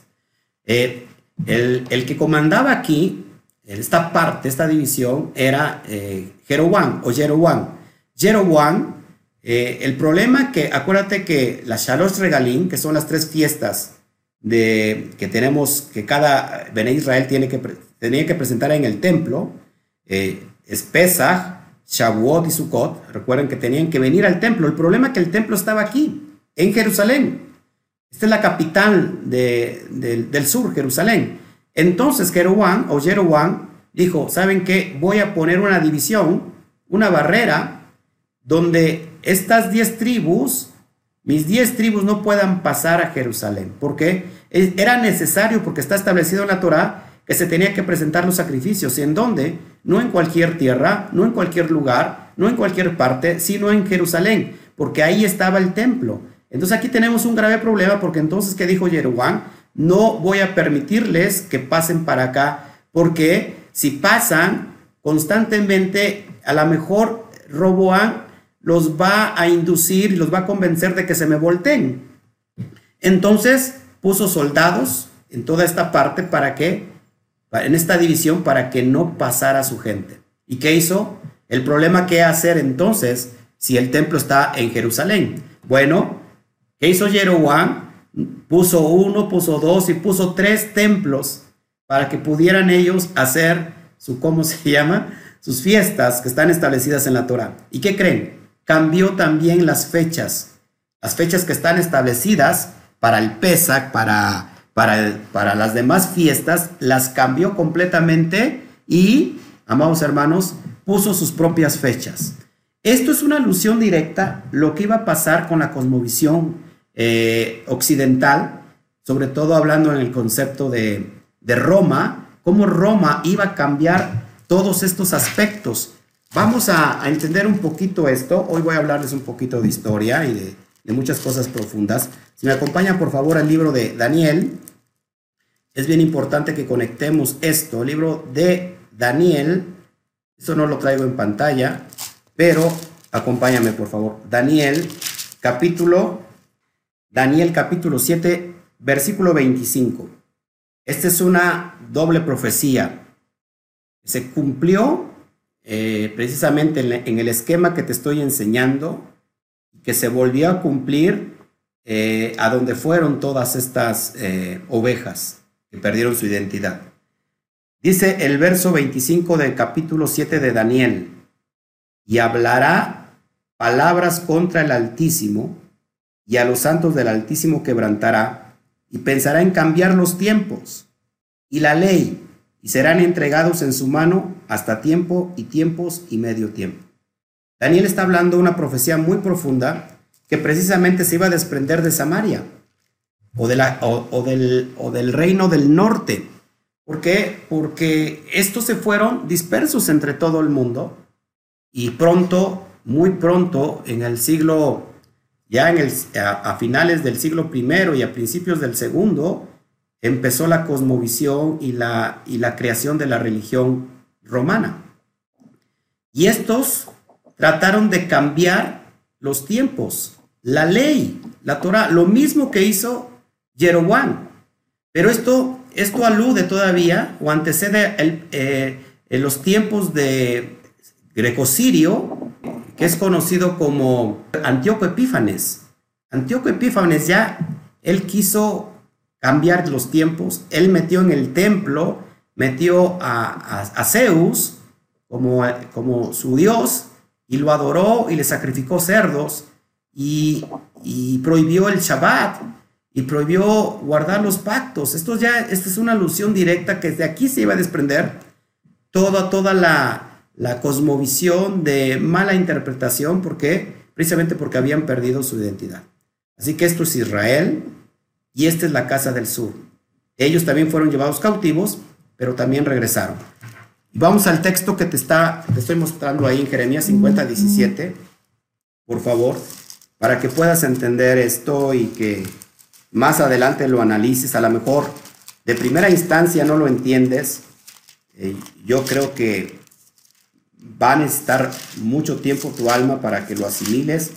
Eh, el, que comandaba aquí, esta parte, esta división, era eh, Jeroboam o Jeroboam. Jeroboam, eh, el problema que, acuérdate que las Shalosh Regalim, que son las tres fiestas de, que tenemos, que cada Bene Israel tiene que, tenía que presentar en el templo, eh, es Pesach, Shavuot y Sukkot, recuerden que tenían que venir al templo. El problema es que el templo estaba aquí, en Jerusalén. Esta es la capital de- del- sur, Jerusalén. Entonces Jeroboam o Jeroboam dijo, ¿saben qué? Voy a poner una división, una barrera, donde estas 10 tribus, mis 10 tribus no puedan pasar a Jerusalén. porque Era necesario, porque está establecido en la Torah, que se tenía que presentar los sacrificios. ¿Y en dónde? No en cualquier tierra, no en cualquier lugar, no en cualquier parte, sino en Jerusalén, porque ahí estaba el templo. Entonces aquí tenemos un grave problema, porque entonces, ¿qué dijo Jeroboam? No voy a permitirles que pasen para acá, porque si pasan constantemente, a lo mejor Roboam los va a inducir y los va a convencer de que se me volteen. Entonces puso soldados en toda esta parte para que, en esta división, para que no pasara su gente. ¿Y qué hizo? El problema que hacer entonces si el templo está en Jerusalén. Bueno, ¿qué hizo Jeroboam? Puso uno, puso dos y puso tres templos para que pudieran ellos hacer su, ¿cómo se llama? Sus fiestas que están establecidas en la Torah. ¿Y qué creen? Cambió también las fechas. Las fechas que están establecidas para el Pesach, para, para, para las demás fiestas, las cambió completamente y, amados hermanos, puso sus propias fechas. Esto es una alusión directa lo que iba a pasar con la cosmovisión eh, occidental, sobre todo hablando en el concepto de, de Roma, cómo Roma iba a cambiar todos estos aspectos. Vamos a, a entender un poquito esto. Hoy voy a hablarles un poquito de historia y de, de muchas cosas profundas. Si me acompañan, por favor, al libro de Daniel. Es bien importante que conectemos esto. El libro de Daniel. Esto no lo traigo en pantalla, pero acompáñame, por favor. Daniel, capítulo, Daniel capítulo 7, versículo 25. Esta es una doble profecía. Se cumplió eh, precisamente en el esquema que te estoy enseñando, que se volvió a cumplir eh, a donde fueron todas estas eh, ovejas que perdieron su identidad. Dice el verso 25 del capítulo 7 de Daniel, y hablará palabras contra el Altísimo, y a los santos del Altísimo quebrantará, y pensará en cambiar los tiempos y la ley y serán entregados en su mano hasta tiempo y tiempos y medio tiempo. Daniel está hablando una profecía muy profunda que precisamente se iba a desprender de Samaria o, del, reino del norte. ¿Por qué? Porque estos se fueron dispersos entre todo el mundo y pronto, muy pronto, en el siglo, ya en el, a, finales del siglo primero y a principios del segundo, empezó la cosmovisión y la creación de la religión romana. Y estos trataron de cambiar los tiempos, la ley, la Torah, lo mismo que hizo Jeroboam. Pero esto, esto alude todavía o antecede el, eh, en los tiempos de Greco-Sirio, que es conocido como Antíoco Epífanes. Antíoco Epífanes ya, él quiso cambiar los tiempos, él metió en el templo, metió a, a, Zeus como, como su dios y lo adoró y le sacrificó cerdos y, prohibió el Shabbat y prohibió guardar los pactos. Esto ya, esta es una alusión directa que de aquí se iba a desprender toda, toda la, la cosmovisión de mala interpretación, porque precisamente porque habían perdido su identidad. Así que esto es Israel y esta es la casa del sur. Ellos también fueron llevados cautivos, pero también regresaron. Vamos al texto que te, está, te estoy mostrando ahí en Jeremías 50, 17, por favor, para que puedas entender esto y que más adelante lo analices. A lo mejor de primera instancia no lo entiendes. Eh, yo creo que va a necesitar mucho tiempo tu alma para que lo asimiles.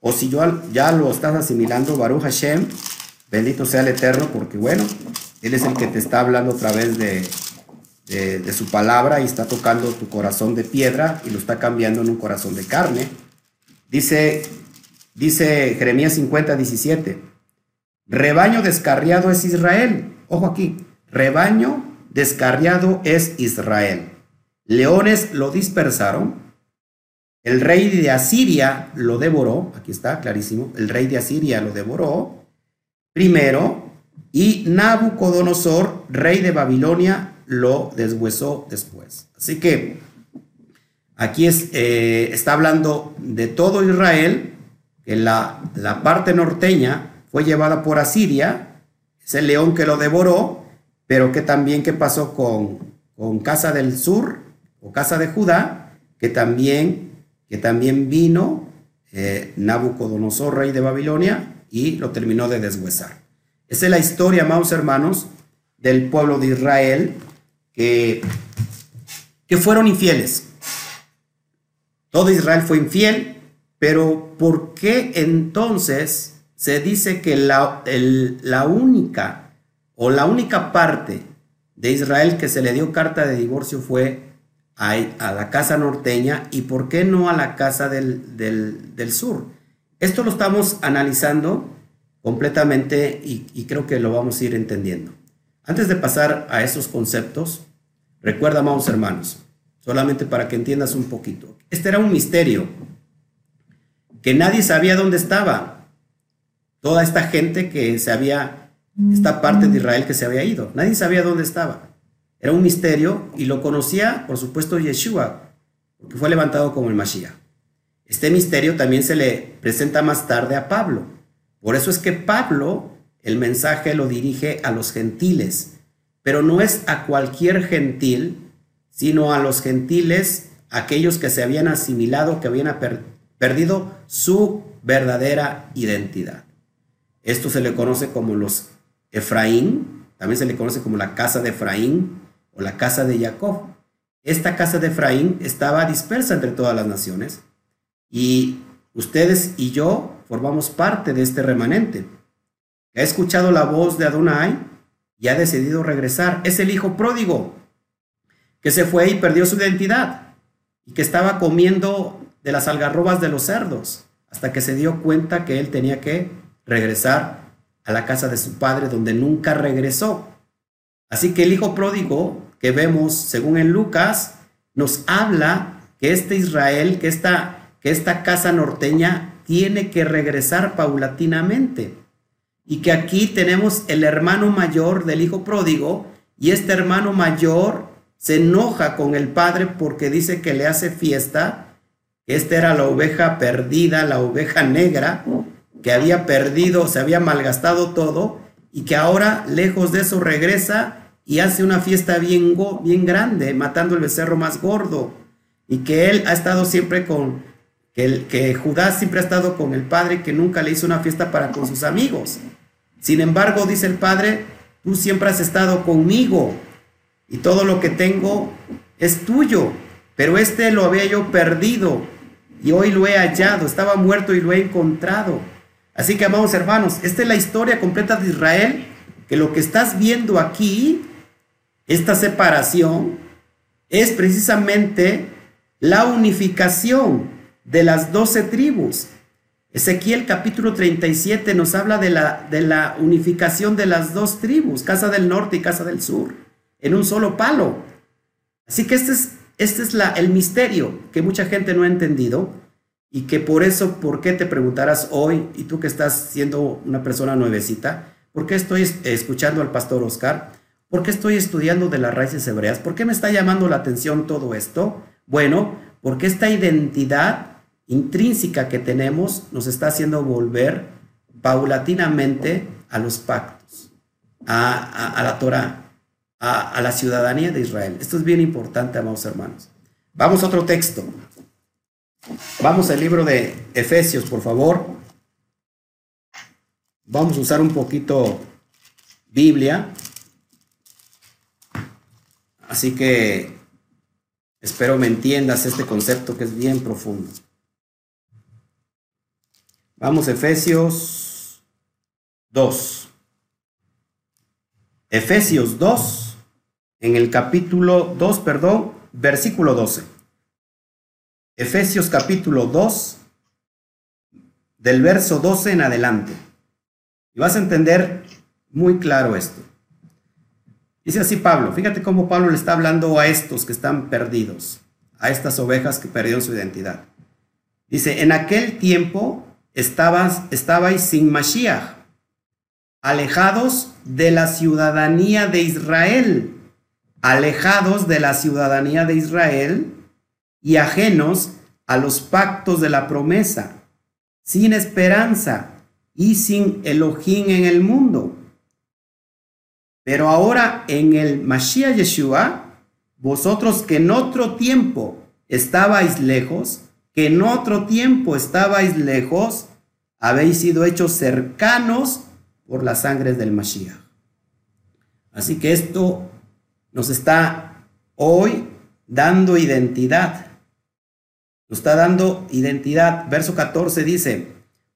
O si yo, ya lo estás asimilando, Baruch Hashem, bendito sea el Eterno, porque bueno, Él es el que te está hablando a través de, de, su palabra y está tocando tu corazón de piedra y lo está cambiando en un corazón de carne. Dice, dice Jeremías 50, 17. Rebaño descarriado es Israel. Ojo aquí, rebaño descarriado es Israel. Leones lo dispersaron. El rey de Asiria lo devoró. Aquí está, clarísimo. El rey de Asiria lo devoró. Primero. Y Nabucodonosor, rey de Babilonia, lo deshuesó después. Así que aquí es, eh, está hablando de todo Israel, que la, la parte norteña fue llevada por Asiria, es el león que lo devoró, pero que también qué pasó con, con Casa del Sur o Casa de Judá, que también, que también vino eh, Nabucodonosor, rey de Babilonia, y lo terminó de deshuesar. Esa es la historia, amados hermanos, del pueblo de Israel que, fueron infieles. Todo Israel fue infiel, pero ¿por qué entonces se dice que la, la única o la única parte de Israel que se le dio carta de divorcio fue a, la casa norteña y por qué no a la casa del, del, sur. Esto lo estamos analizando completamente y, creo que lo vamos a ir entendiendo. Antes de pasar a esos conceptos, recuerda, amados hermanos, solamente para que entiendas un poquito. Este era un misterio que nadie sabía dónde estaba toda esta gente que se había, esta parte de Israel que se había ido. Nadie sabía dónde estaba. Era un misterio y lo conocía, por supuesto, Yeshua, porque fue levantado como el Mashiach. Este misterio también se le presenta más tarde a Pablo. Por eso es que Pablo el mensaje lo dirige a los gentiles, pero no es a cualquier gentil, sino a los gentiles, aquellos que se habían asimilado, que habían perdido su verdadera identidad. Esto se le conoce como los Efraín, también se le conoce como la casa de Efraín o la casa de Jacob. Esta casa de Efraín estaba dispersa entre todas las naciones y ustedes y yo formamos parte de este remanente. Ha escuchado la voz de Adonai y ha decidido regresar. Es el hijo pródigo que se fue y perdió su identidad y que estaba comiendo de las algarrobas de los cerdos hasta que se dio cuenta que él tenía que regresar a la casa de su padre donde nunca regresó. Así que el hijo pródigo que vemos según en Lucas nos habla que este Israel, que que esta casa norteña tiene que regresar paulatinamente. Y que aquí tenemos el hermano mayor del hijo pródigo y este hermano mayor se enoja con el padre porque dice que le hace fiesta, esta era la oveja perdida, la oveja negra, que había perdido, se había malgastado todo y que ahora lejos de eso regresa y hace una fiesta bien, bien grande, matando el becerro más gordo y que él ha estado siempre con, que, el, Judá siempre ha estado con el padre que nunca le hizo una fiesta para con sus amigos. Sin embargo, dice el padre, tú siempre has estado conmigo y todo lo que tengo es tuyo, pero este lo había yo perdido y hoy lo he hallado, estaba muerto y lo he encontrado. Así que, amados hermanos, esta es la historia completa de Israel, que lo que estás viendo aquí, esta separación, es precisamente la unificación de las doce tribus. Ezequiel capítulo 37 nos habla de la, de la unificación de las dos tribus, casa del norte y casa del sur, en un solo palo. Así que este es, este es la, el misterio que mucha gente no ha entendido y que por eso, ¿por qué te preguntarás hoy, y tú que estás siendo una persona nuevecita, ¿por qué estoy escuchando al pastor Oscar? ¿Por qué estoy estudiando de las raíces hebreas? ¿Por qué me está llamando la atención todo esto? Bueno, porque esta identidad intrínseca que tenemos nos está haciendo volver paulatinamente a los pactos, a, la Torah, a, a la ciudadanía de Israel. Esto es bien importante, amados hermanos. Vamos a otro texto. Vamos al libro de Efesios, por favor. Vamos a usar un poquito Biblia. Así que espero me entiendas este concepto que es bien profundo. Vamos a Efesios 2. Efesios 2, en el capítulo 2, perdón, versículo 12. Efesios capítulo 2, del verso 12 en adelante. Y vas a entender muy claro esto. Dice así Pablo, fíjate cómo Pablo le está hablando a estos que están perdidos, a estas ovejas que perdieron su identidad. Dice, en aquel tiempo estabais sin Mashiach, alejados de la ciudadanía de Israel, alejados de la ciudadanía de Israel y ajenos a los pactos de la promesa, sin esperanza y sin Elohim en el mundo. Pero ahora en el Mashiach Yeshua, vosotros que en otro tiempo estabais lejos, que en otro tiempo estabais lejos, habéis sido hechos cercanos por las sangres del Mashiach. Así que esto nos está hoy dando identidad nos está dando identidad. Verso 14 dice,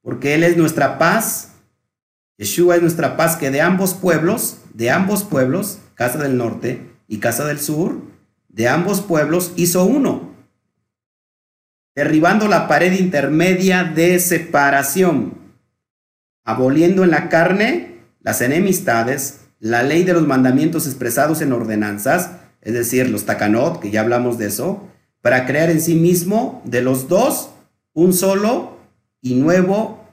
porque Él es nuestra paz, Yeshua es nuestra paz, que de ambos pueblos, de ambos pueblos, casa del norte y casa del sur, de ambos pueblos hizo uno, derribando la pared intermedia de separación, aboliendo en la carne las enemistades, la ley de los mandamientos expresados en ordenanzas, es decir, los takanot, que ya hablamos de eso, para crear en sí mismo de los dos un solo y nuevo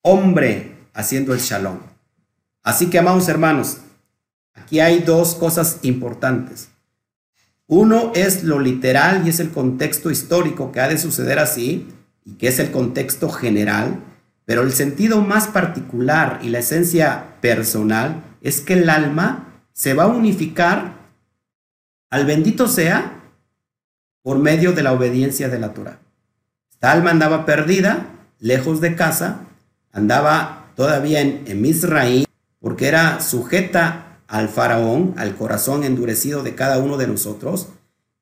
hombre haciendo el shalom. Así que, amados hermanos, aquí hay dos cosas importantes. Uno es lo literal y es el contexto histórico que ha de suceder así y que es el contexto general, pero el sentido más particular y la esencia personal es que el alma se va a unificar al bendito sea por medio de la obediencia de la Torah. Esta alma andaba perdida, lejos de casa, andaba todavía en, en porque era sujeta al faraón, al corazón endurecido de cada uno de nosotros,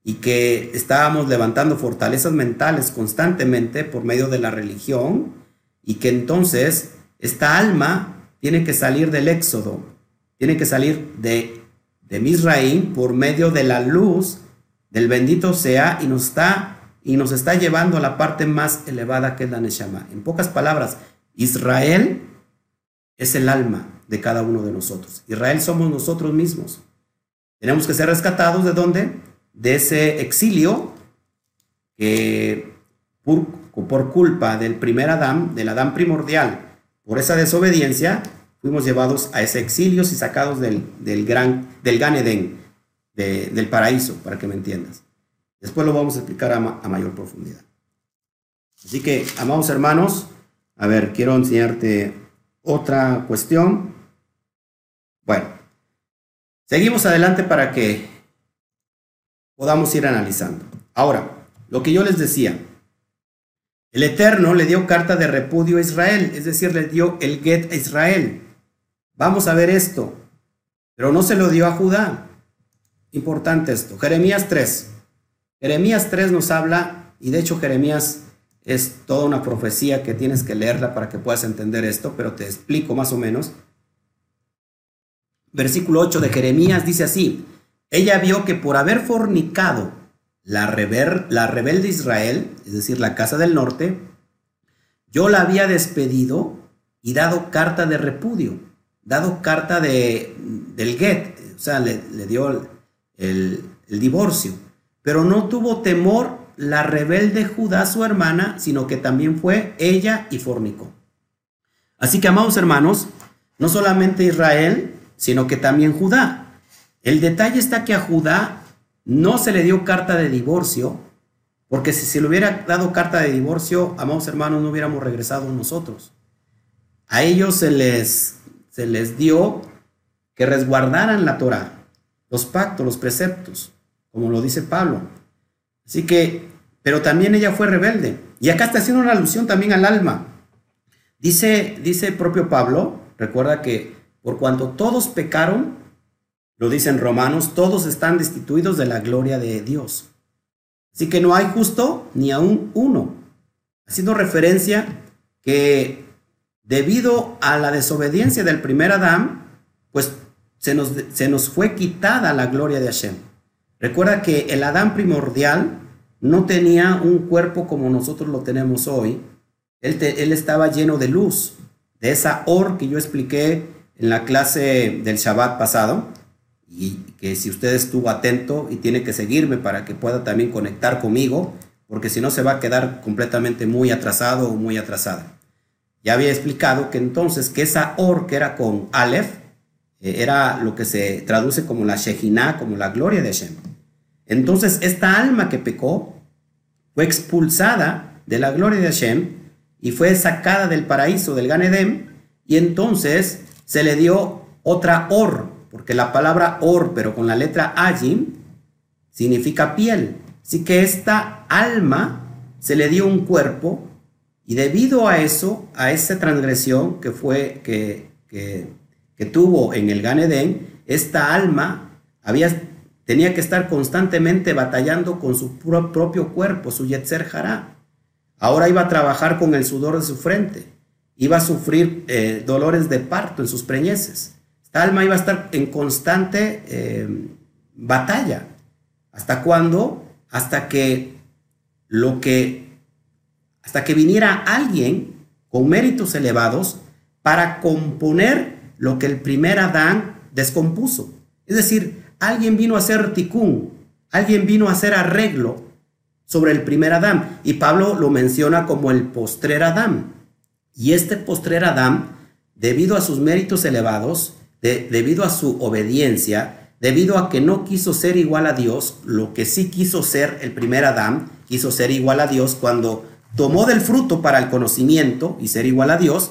y que estábamos levantando fortalezas mentales constantemente por medio de la religión, y que entonces esta alma tiene que salir del éxodo, tiene que salir de, de Misraín por medio de la luz del bendito sea y nos está y nos está llevando a la parte más elevada que es la Neshama. En pocas palabras, Israel es el alma de cada uno de nosotros. Israel somos nosotros mismos. Tenemos que ser rescatados de dónde? De ese exilio que por, culpa del primer Adán, del Adán primordial, por esa desobediencia, fuimos llevados a ese exilio y sacados del, del gran, del Edén, de- del paraíso, para que me entiendas. Después lo vamos a explicar a, a mayor profundidad. Así que, amados hermanos, a ver, quiero enseñarte otra cuestión. Bueno, seguimos adelante para que podamos ir analizando. Ahora, lo que yo les decía, el Eterno le dio carta de repudio a Israel, es decir, le dio el get a Israel. Vamos a ver esto, pero no se lo dio a Judá. Importante esto. Jeremías 3. Jeremías 3 nos habla, y de hecho Jeremías es toda una profecía que tienes que leerla para que puedas entender esto, pero te explico más o menos. Versículo 8 de Jeremías dice así, ella vio que por haber fornicado la, rebelde Israel, es decir, la casa del norte, yo la había despedido y dado carta de repudio, dado carta de, del get, o sea, le, dio el- el divorcio, pero no tuvo temor la rebelde Judá, su hermana, sino que también fue ella y fornicó. Así que, amados hermanos, no solamente Israel, sino que también Judá. El detalle está que a Judá no se le dio carta de divorcio, porque si se le hubiera dado carta de divorcio, amados hermanos, no hubiéramos regresado nosotros. A ellos se les, se les dio que resguardaran la Torah, los pactos, los preceptos, como lo dice Pablo. Así que, pero también ella fue rebelde. Y acá está haciendo una alusión también al alma. Dice, dice el propio Pablo, recuerda que por cuanto todos pecaron, lo dicen Romanos, todos están destituidos de la gloria de Dios. Así que no hay justo ni aún uno. Haciendo referencia que debido a la desobediencia del primer Adán, pues se nos, se nos fue quitada la gloria de Hashem. Recuerda que el Adán primordial no tenía un cuerpo como nosotros lo tenemos hoy. Él, él estaba lleno de luz, de esa or que yo expliqué en la clase del Shabbat pasado, y que si usted estuvo atento y tiene que seguirme para que pueda también conectar conmigo, porque si no se va a quedar completamente muy atrasado o muy atrasada. Ya había explicado que entonces que esa or que era con Aleph, eh, era lo que se traduce como la Shejinah, como la gloria de Hashem. Entonces, esta alma que pecó fue expulsada de la gloria de Hashem y fue sacada del paraíso del Gan Edén, y entonces se le dio otra or, porque la palabra or, pero con la letra ayim, significa piel. Así que esta alma se le dio un cuerpo y debido a eso, a esa transgresión que fue que, que, tuvo en el Gan Edén, esta alma había, tenía que estar constantemente batallando con su pro- propio cuerpo, su Yetzer Hará. Ahora iba a trabajar con el sudor de su frente, iba a sufrir eh, dolores de parto en sus preñeces. Esta alma iba a estar en constante eh, batalla. ¿Hasta cuándo? Hasta que lo que hasta que viniera alguien con méritos elevados para componer lo que el primer Adán descompuso. Es decir, alguien vino a hacer ticún, alguien vino a hacer arreglo sobre el primer Adán. Y Pablo lo menciona como el postrer Adán. Y este postrer Adán, debido a sus méritos elevados, de- debido a su obediencia, debido a que no quiso ser igual a Dios, lo que sí quiso ser el primer Adán, quiso ser igual a Dios cuando tomó del fruto para el conocimiento y ser igual a Dios,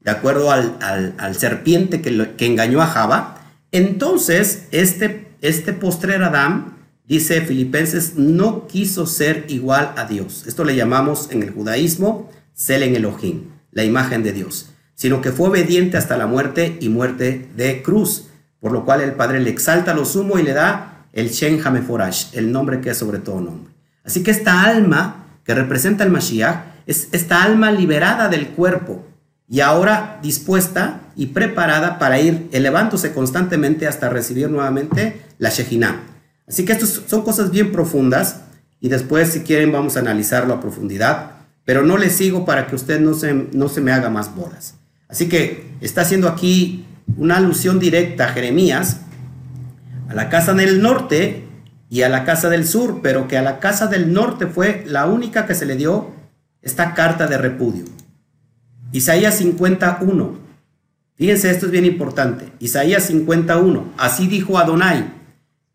de acuerdo al, al- serpiente que, que engañó a Java, entonces este, este postrer Adán, dice Filipenses, no quiso ser igual a Dios. Esto le llamamos en el judaísmo Selen Elohim, la imagen de Dios, sino que fue obediente hasta la muerte y muerte de cruz, por lo cual el Padre le exalta lo sumo y le da el Shen Hameforash, el nombre que es sobre todo nombre. Así que esta alma que representa el Mashiach es esta alma liberada del cuerpo y ahora dispuesta y preparada para ir elevándose constantemente hasta recibir nuevamente la Shejinah. Así que estas son cosas bien profundas y después si quieren vamos a analizarlo a profundidad, pero no le sigo para que usted no se, no se me haga más bolas. Así que está haciendo aquí una alusión directa a Jeremías, a la casa del norte y a la casa del sur, pero que a la casa del norte fue la única que se le dio esta carta de repudio. Isaías 51. Fíjense, esto es bien importante. Isaías 51. Así dijo Adonai.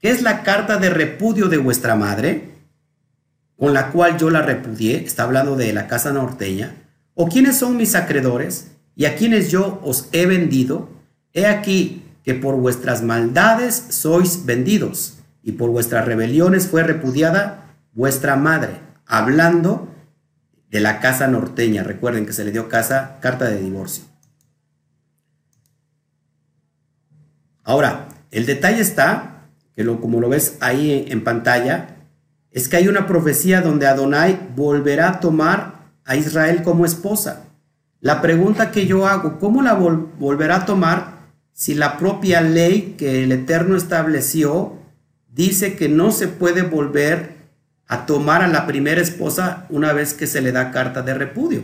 ¿Qué es la carta de repudio de vuestra madre? Con la cual yo la repudié. Está hablando de la casa norteña. ¿O quiénes son mis acreedores? Y a quienes yo os he vendido. He aquí que por vuestras maldades sois vendidos. Y por vuestras rebeliones fue repudiada vuestra madre. Hablando de la casa norteña. Recuerden que se le dio casa, carta de divorcio. Ahora, el detalle está, que lo, como lo ves ahí en, pantalla, es que hay una profecía donde Adonai volverá a tomar a Israel como esposa. La pregunta que yo hago, ¿cómo la volverá a tomar si la propia ley que el Eterno estableció dice que no se puede volver a tomar a la primera esposa una vez que se le da carta de repudio?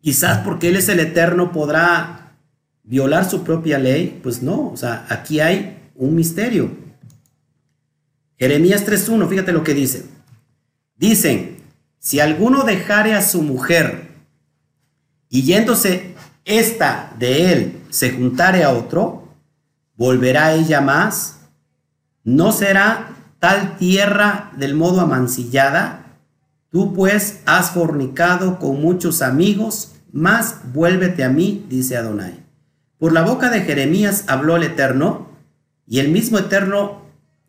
Quizás porque Él es el Eterno podrá violar su propia ley, pues no, o sea, aquí hay un misterio. Jeremías 3.1, fíjate lo que dice. Dicen, si alguno dejare a su mujer y yéndose esta de él se juntare a otro, volverá ella más, no será tal tierra del modo amancillada, tú pues has fornicado con muchos amigos, más vuélvete a mí, dice Adonai. Por la boca de Jeremías habló el Eterno, y el mismo Eterno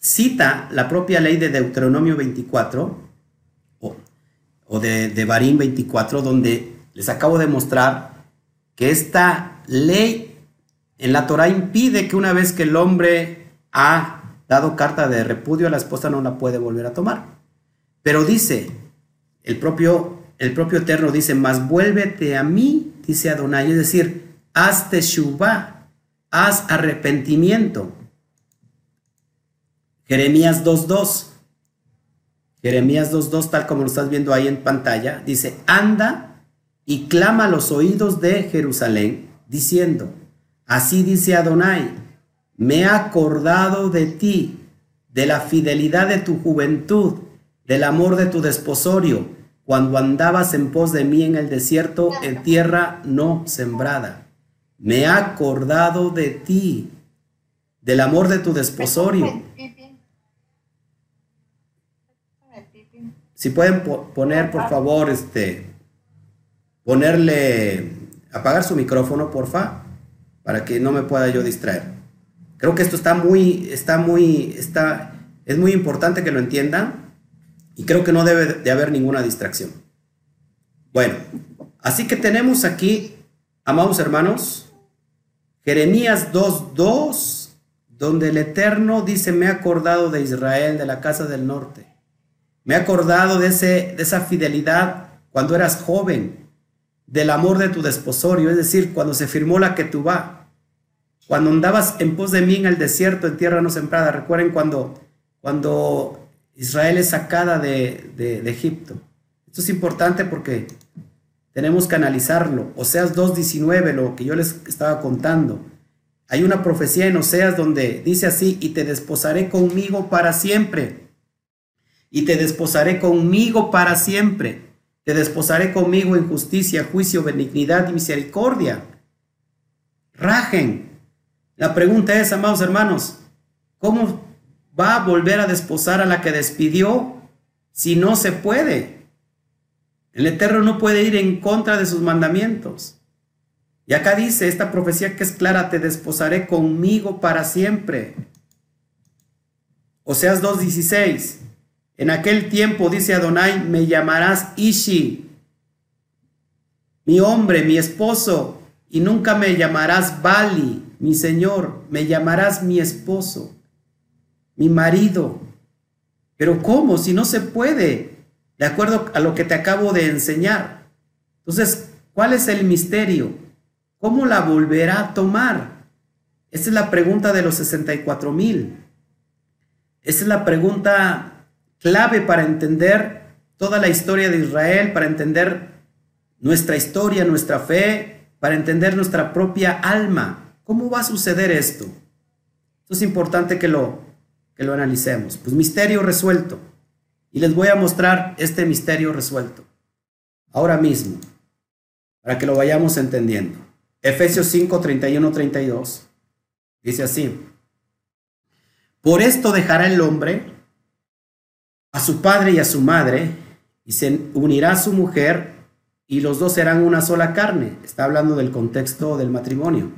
cita la propia ley de Deuteronomio 24, o, de, Barín 24, donde les acabo de mostrar que esta ley en la Torah impide que una vez que el hombre ha dado carta de repudio a la esposa no la puede volver a tomar. Pero dice, el propio, el propio Eterno dice, más vuélvete a mí, dice Adonai, es decir, haz teshuva, haz arrepentimiento. Jeremías 2.2. Jeremías 2.2, tal como lo estás viendo ahí en pantalla, dice, anda y clama a los oídos de Jerusalén, diciendo, así dice Adonai, me he acordado de ti, de la fidelidad de tu juventud, del amor de tu desposorio, cuando andabas en pos de mí en el desierto, en tierra no sembrada me he acordado de ti, del amor de tu desposorio. Si pueden poner, por favor, este, ponerle, apagar su micrófono, porfa, para que no me pueda yo distraer. Creo que esto está muy, está muy, está, es muy importante que lo entiendan y creo que no debe de haber ninguna distracción. Bueno, así que tenemos aquí, amados hermanos, Jeremías 2.2, donde el Eterno dice, me he acordado de Israel, de la casa del norte. Me he acordado de, ese, de esa fidelidad cuando eras joven, del amor de tu desposorio, es decir, cuando se firmó la que tú va, cuando andabas en pos de mí en el desierto, en tierra no sembrada. Recuerden cuando, cuando Israel es sacada de, de, de Egipto. Esto es importante porque tenemos que analizarlo. Oseas 2.19, lo que yo les estaba contando. Hay una profecía en Oseas donde dice así, y te desposaré conmigo para siempre. Y te desposaré conmigo para siempre. Te desposaré conmigo en justicia, juicio, benignidad y misericordia. Rajen. La pregunta es, amados hermanos, ¿cómo va a volver a desposar a la que despidió si no se puede? El Eterno no puede ir en contra de sus mandamientos. Y acá dice esta profecía que es clara, te desposaré conmigo para siempre. Oseas 2.16. En aquel tiempo, dice Adonai, me llamarás Ishi, mi hombre, mi esposo, y nunca me llamarás Bali, mi señor, me llamarás mi esposo, mi marido. Pero ¿cómo? Si no se puede de acuerdo a lo que te acabo de enseñar. Entonces, ¿cuál es el misterio? ¿Cómo la volverá a tomar? Esa es la pregunta de los 64 mil. Esa es la pregunta clave para entender toda la historia de Israel, para entender nuestra historia, nuestra fe, para entender nuestra propia alma. ¿Cómo va a suceder esto? Esto es importante que lo, que lo analicemos. Pues misterio resuelto. Y les voy a mostrar este misterio resuelto. Ahora mismo. Para que lo vayamos entendiendo. Efesios 5, 31, 32. Dice así. Por esto dejará el hombre a su padre y a su madre y se unirá a su mujer y los dos serán una sola carne. Está hablando del contexto del matrimonio.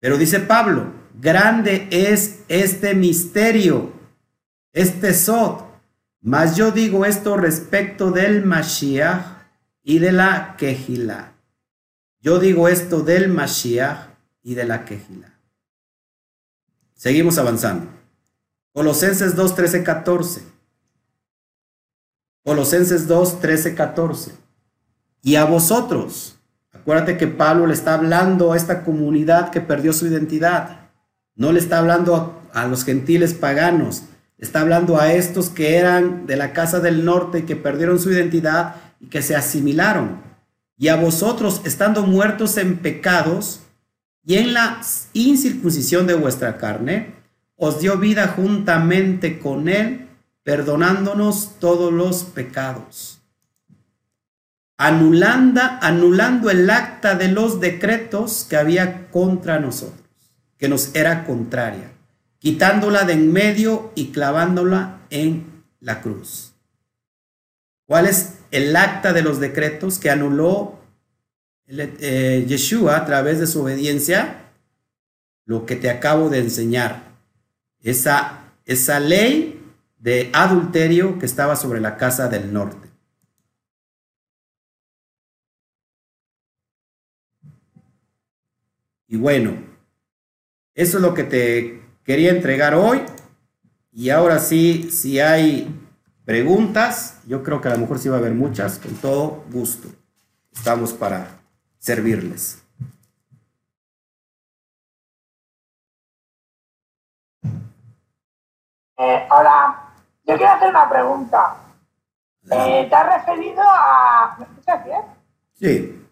Pero dice Pablo, grande es este misterio, este sot. Mas yo digo esto respecto del Mashiach y de la Kehila. Yo digo esto del Mashiach y de la Kehila. Seguimos avanzando. Colosenses 2, 13, 14. Colosenses 2, 13, 14. Y a vosotros, acuérdate que Pablo le está hablando a esta comunidad que perdió su identidad. No le está hablando a, a los gentiles paganos, está hablando a estos que eran de la casa del norte y que perdieron su identidad y que se asimilaron. Y a vosotros, estando muertos en pecados y en la incircuncisión de vuestra carne, os dio vida juntamente con él, perdonándonos todos los pecados. Anulando, anulando el acta de los decretos que había contra nosotros, que nos era contraria, quitándola de en medio y clavándola en la cruz. ¿Cuál es el acta de los decretos que anuló eh, Yeshua a través de su obediencia? Lo que te acabo de enseñar. Esa, esa ley de adulterio que estaba sobre la casa del norte. Y bueno, eso es lo que te quería entregar hoy. Y ahora sí, si hay preguntas, yo creo que a lo mejor sí va a haber muchas, con todo gusto. Estamos para servirles. Eh, hola, yo quiero hacer una pregunta. Eh, ¿Te has referido a... ¿Me escuchas bien? Sí,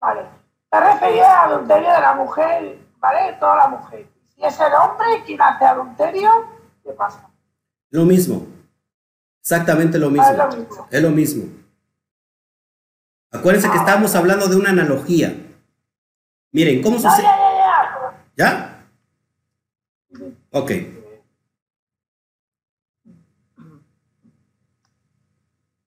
Vale. Te has referido al adulterio de la mujer, ¿vale? Toda la mujer. Si es el hombre quien hace adulterio, ¿qué pasa? lo mismo. Exactamente lo mismo. Ah, es lo mismo. Es lo mismo. Acuérdense que estamos hablando de una analogía. Miren, ¿cómo No, ya, sucede? ya, ya. ¿Ya? Ok.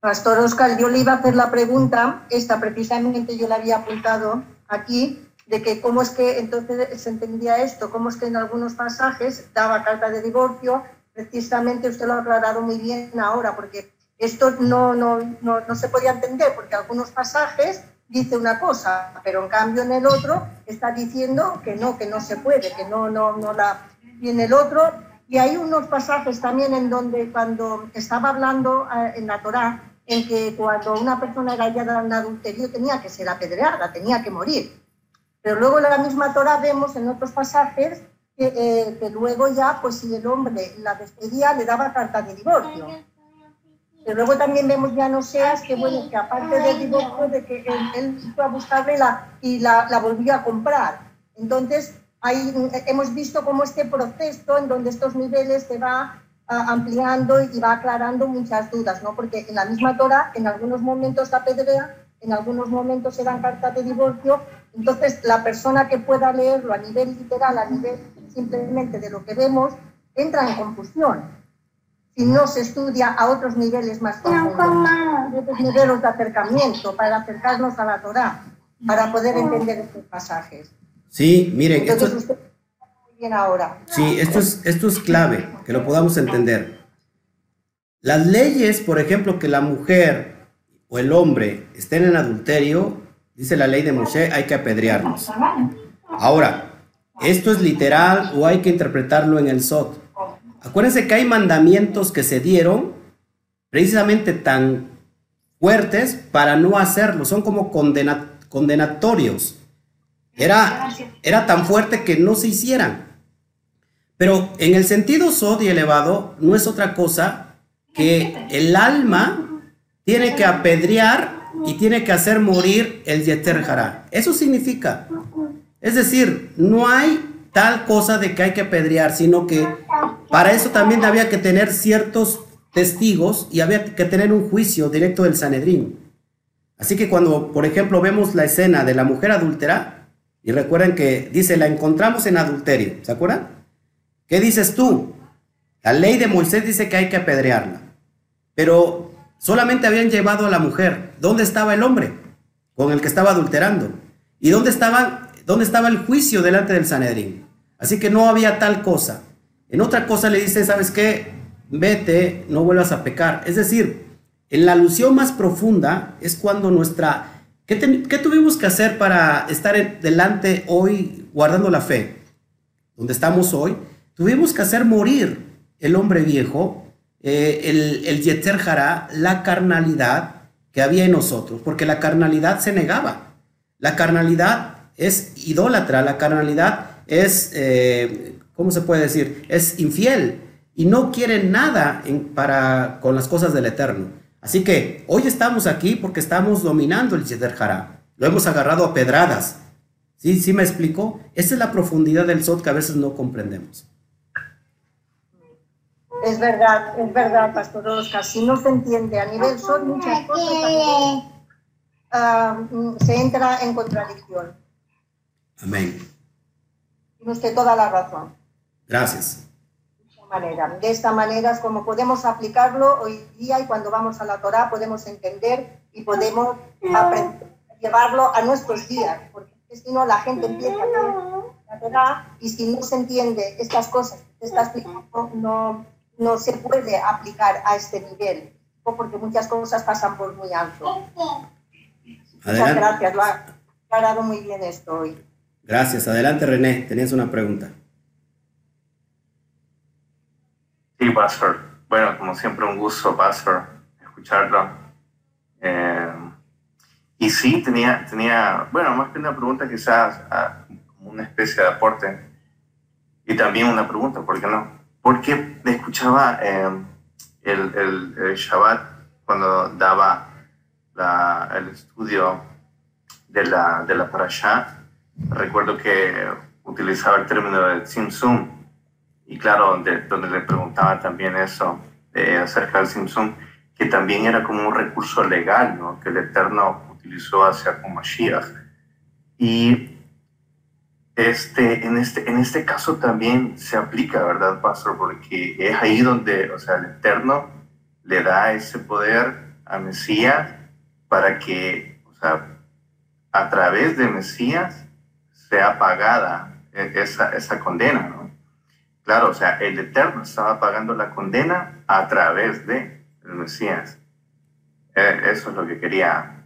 Pastor Oscar, yo le iba a hacer la pregunta, esta precisamente yo la había apuntado aquí, de que cómo es que entonces se entendía esto, cómo es que en algunos pasajes daba carta de divorcio, precisamente usted lo ha aclarado muy bien ahora, porque esto no, no, no, no se podía entender, porque algunos pasajes dice una cosa, pero en cambio en el otro está diciendo que no, que no se puede, que no, no, no la... Y en el otro, y hay unos pasajes también en donde cuando estaba hablando eh, en la Torá, en que cuando una persona era hallada en adulterio tenía que ser apedreada, tenía que morir. Pero luego en la misma Torah vemos en otros pasajes que, eh, que luego ya, pues si el hombre la despedía, le daba carta de divorcio. Pero luego también vemos ya en Oseas que, bueno, que aparte del divorcio, de que él, él a buscarle la, y la, volvió a comprar. Entonces, hay, hemos visto cómo este proceso en donde estos niveles se va ampliando y va aclarando muchas dudas, ¿no? Porque en la misma Torah, en algunos momentos la apedrea, en algunos momentos se dan cartas de divorcio, entonces la persona que pueda leerlo a nivel literal, a nivel simplemente de lo que vemos, entra en confusión. Si no se estudia a otros niveles más profundos, otros niveles de acercamiento para acercarnos a la Torah, para poder entender estos pasajes. Sí, miren, esto, Entonces usted muy bien ahora. sí, esto es, esto es clave, que lo podamos entender. Las leyes, por ejemplo, que la mujer o el hombre estén en adulterio, dice la ley de Moshe, hay que apedrearlos. Ahora, ¿esto es literal o hay que interpretarlo en el Sot? Acuérdense que hay mandamientos que se dieron precisamente tan fuertes para no hacerlo, son como condena- condenatorios. Era, era tan fuerte que no se hicieran. Pero en el sentido Sod y elevado no es otra cosa que el alma tiene que apedrear y tiene que hacer morir el Yeter. Eso significa. Es decir, no hay tal cosa de que hay que apedrear, sino que para eso también había que tener ciertos testigos y había que tener un juicio directo del Sanedrín. Así que cuando, por ejemplo, vemos la escena de la mujer adúltera, y recuerden que dice, la encontramos en adulterio, ¿se acuerdan? ¿Qué dices tú? La ley de Moisés dice que hay que apedrearla, pero solamente habían llevado a la mujer. ¿Dónde estaba el hombre con el que estaba adulterando? ¿Y dónde, estaban, dónde estaba el juicio delante del Sanedrín? Así que no había tal cosa. En otra cosa le dice, ¿sabes qué? Vete, no vuelvas a pecar. Es decir, en la alusión más profunda es cuando nuestra... ¿Qué, tuvimos que hacer para estar delante hoy guardando la fe? Donde estamos hoy. Tuvimos que hacer morir el hombre viejo, eh, el, el Yeter la carnalidad que había en nosotros, porque la carnalidad se negaba. La carnalidad es idólatra, la carnalidad es, eh, ¿cómo se puede decir? Es infiel y no quiere nada para, con las cosas del Eterno. Así que hoy estamos aquí porque estamos dominando el Yeder Lo hemos agarrado a pedradas. ¿Sí? ¿Sí me explico? Esa es la profundidad del Sot que a veces no comprendemos. Es verdad, es verdad, Pastor Oscar. Si no se entiende a nivel Sot, muchas cosas también, ah, se entra en contradicción. Amén. Tiene usted toda la razón. Gracias manera. De esta manera es como podemos aplicarlo hoy día y cuando vamos a la Torah podemos entender y podemos aprender, llevarlo a nuestros días, porque si no la gente empieza a leer la Torah y si no se entiende estas cosas que está explicando, no, no se puede aplicar a este nivel, porque muchas cosas pasan por muy alto. Muchas gracias, lo ha aclarado muy bien esto hoy. Gracias. Adelante, René, tenías una pregunta. Sí, Pastor. Bueno, como siempre, un gusto, Pastor, escucharlo. Eh, y sí, tenía, tenía, bueno, más que una pregunta, quizás ah, como una especie de aporte. Y también una pregunta, ¿por qué no? Porque escuchaba eh, el, el, Shabbat cuando daba la, el estudio de la, de la parasha. Recuerdo que utilizaba el término de Tzimtzum y claro, donde, donde le preguntaba también eso eh, acerca del Simpson, que también era como un recurso legal, ¿no? que el Eterno utilizó hacia Mashiach. Y este, en, este, en este caso también se aplica, ¿verdad, Pastor? Porque es ahí donde, o sea, el Eterno le da ese poder a Mesías para que, o sea, a través de Mesías sea pagada e, esa, esa condena, ¿no? Claro, o sea, el Eterno estaba pagando la condena a través de el Mesías. Eh, eso es lo que quería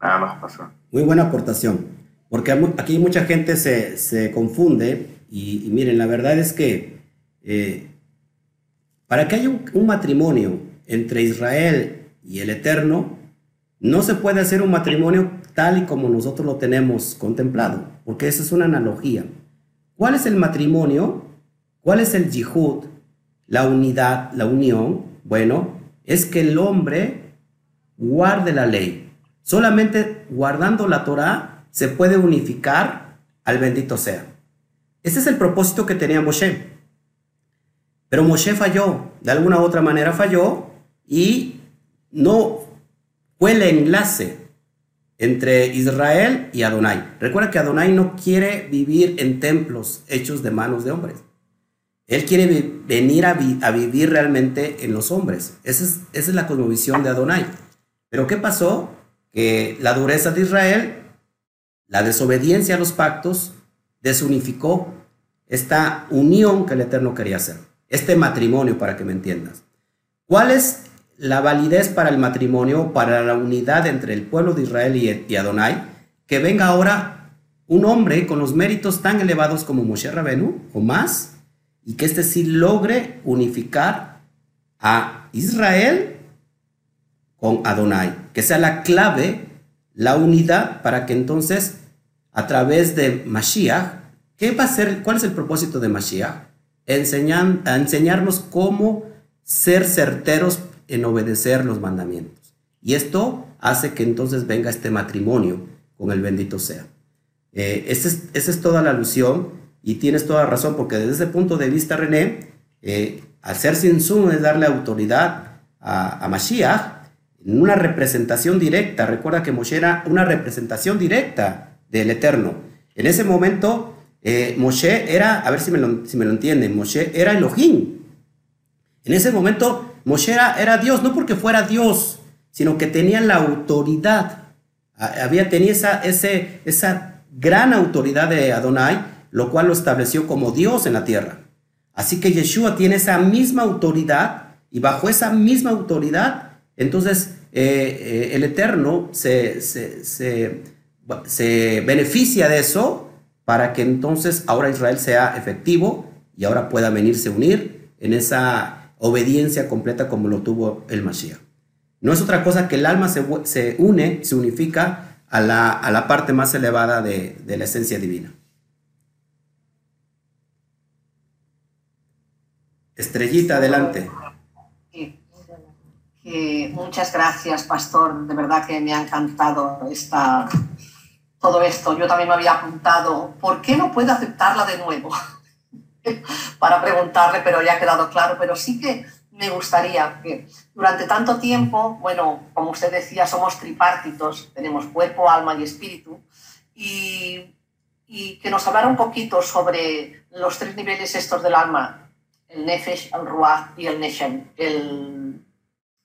nada más pasar. Muy buena aportación, porque aquí mucha gente se, se confunde y, miren, la verdad es que eh, para que haya un, matrimonio entre Israel y el Eterno, no se puede hacer un matrimonio tal y como nosotros lo tenemos contemplado, porque esa es una analogía. ¿Cuál es el matrimonio? ¿Cuál es el yihud? La unidad, la unión. Bueno, es que el hombre guarde la ley. Solamente guardando la Torah se puede unificar al bendito sea. Ese es el propósito que tenía Moshe. Pero Moshe falló, de alguna u otra manera falló y no fue el enlace entre Israel y Adonai. Recuerda que Adonai no quiere vivir en templos hechos de manos de hombres. Él quiere venir a, vivir realmente en los hombres. Esa es, la cosmovisión de Adonai. Pero ¿qué pasó? Que la dureza de Israel, la desobediencia a los pactos, desunificó esta unión que el Eterno quería hacer. Este matrimonio, para que me entiendas. ¿Cuál es la validez para el matrimonio, para la unidad entre el pueblo de Israel y, Adonai? Que venga ahora un hombre con los méritos tan elevados como Moshe Rabenu o más, y que este sí logre unificar a Israel con Adonai, que sea la clave, la unidad para que entonces a través de Mashiach, ¿qué va a ser? ¿Cuál es el propósito de Mashiach? Enseñan, enseñarnos cómo ser certeros en obedecer los mandamientos. Y esto hace que entonces venga este matrimonio con el bendito sea. Eh, esa, es, esa es toda la alusión y tienes toda razón, porque desde ese punto de vista, René, eh, ser sin es darle autoridad a, a Mashiach, una representación directa. Recuerda que Moshe era una representación directa del Eterno. En ese momento, eh, Moshe era, a ver si me, lo, si me lo entienden, Moshe era Elohim. En ese momento, Moshe era, Dios, no porque fuera Dios, sino que tenía la autoridad. Había, tenía esa, ese, esa gran autoridad de Adonai, lo cual lo estableció como Dios en la tierra. Así que Yeshua tiene esa misma autoridad y bajo esa misma autoridad, entonces eh, eh, el Eterno se, se, beneficia de eso para que entonces ahora Israel sea efectivo y ahora pueda venirse a unir en esa obediencia completa como lo tuvo el Mashiach. No es otra cosa que el alma se, se une, se unifica a la, a la parte más elevada de, de la esencia divina. Estrellita, adelante. Muchas gracias, pastor. De verdad que me ha encantado esta, todo esto. Yo también me había apuntado, ¿por qué no puede aceptarla de nuevo? Para preguntarle, pero ya ha quedado claro. Pero sí que me gustaría que durante tanto tiempo, bueno, como usted decía, somos tripartitos, tenemos cuerpo, alma y espíritu, y, y que nos hablara un poquito sobre los tres niveles estos del alma, el Nefesh, el Ruach y el Neshem, el,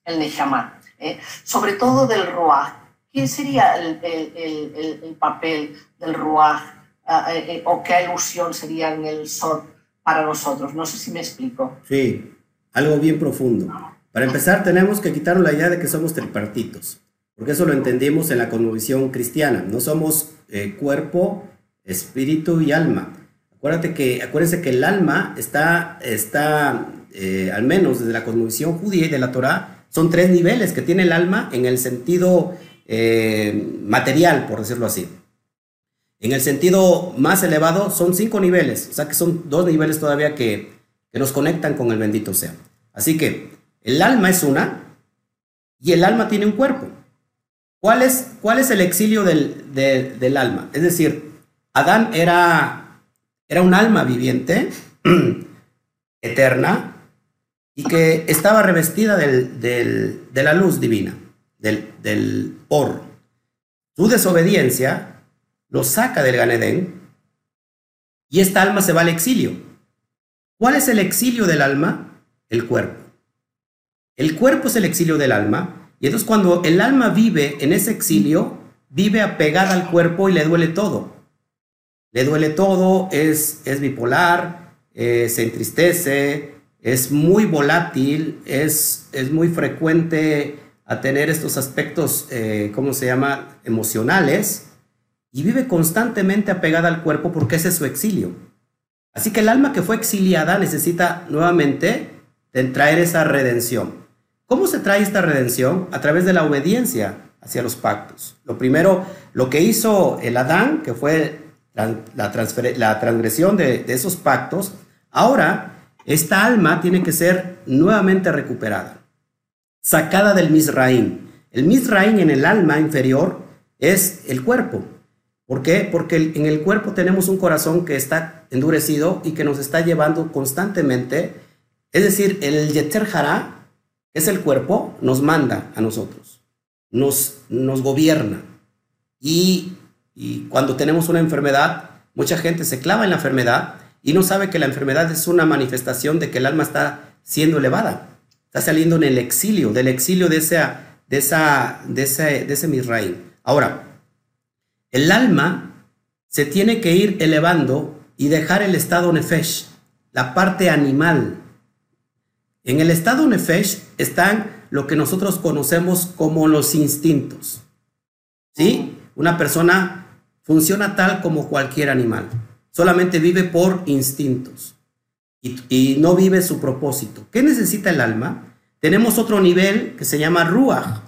el Neshama. ¿eh? Sobre todo del Ruach. ¿Quién sería el, el, el, papel del Ruach ah, eh, eh, o qué alusión sería en el Sod para nosotros? No sé si me explico. Sí, algo bien profundo. Para empezar, tenemos que quitarnos la idea de que somos tripartitos, porque eso lo entendimos en la cosmovisión cristiana. No somos cuerpo, espíritu y alma Acuérdate que, acuérdense que el alma está, está eh, al menos desde la cosmovisión judía y de la Torah, son tres niveles que tiene el alma en el sentido eh, material, por decirlo así. En el sentido más elevado son cinco niveles, o sea que son dos niveles todavía que, que nos conectan con el bendito sea. Así que el alma es una y el alma tiene un cuerpo. ¿Cuál es, cuál es el exilio del, del alma? Es decir, Adán era era un alma viviente, eterna, y que estaba revestida de la luz divina, del, oro. Su desobediencia lo saca del Ganedén y esta alma se va al exilio. ¿Cuál es el exilio del alma? El cuerpo. El cuerpo es el exilio del alma y entonces cuando el alma vive en ese exilio, vive apegada al cuerpo y le duele todo le duele todo, es, es bipolar, eh, se entristece, es muy volátil, es, es muy frecuente a tener estos aspectos, eh, ¿cómo se llama?, emocionales, y vive constantemente apegada al cuerpo porque ese es su exilio. Así que el alma que fue exiliada necesita nuevamente traer esa redención. ¿Cómo se trae esta redención? A través de la obediencia hacia los pactos. Lo primero, lo que hizo el Adán, que fue la, la transgresión de, esos pactos, ahora esta alma tiene que ser nuevamente recuperada, sacada del Misraín. El Misraín en el alma inferior es el cuerpo. ¿Por qué? Porque en el cuerpo tenemos un corazón que está endurecido y que nos está llevando constantemente. Es decir, el Yeter Hará, es el cuerpo, nos manda a nosotros, nos, nos gobierna. Y y cuando tenemos una enfermedad, mucha gente se clava en la enfermedad y no sabe que la enfermedad es una manifestación de que el alma está siendo elevada. Está saliendo en el exilio, del exilio de, esa, de, esa, de ese, de ese Misraim. Ahora, el alma se tiene que ir elevando y dejar el estado nefesh, la parte animal. En el estado nefesh están lo que nosotros conocemos como los instintos. ¿Sí? Una persona funciona tal como cualquier animal. Solamente vive por instintos y, no vive su propósito. ¿Qué necesita el alma? Tenemos otro nivel que se llama Ruach.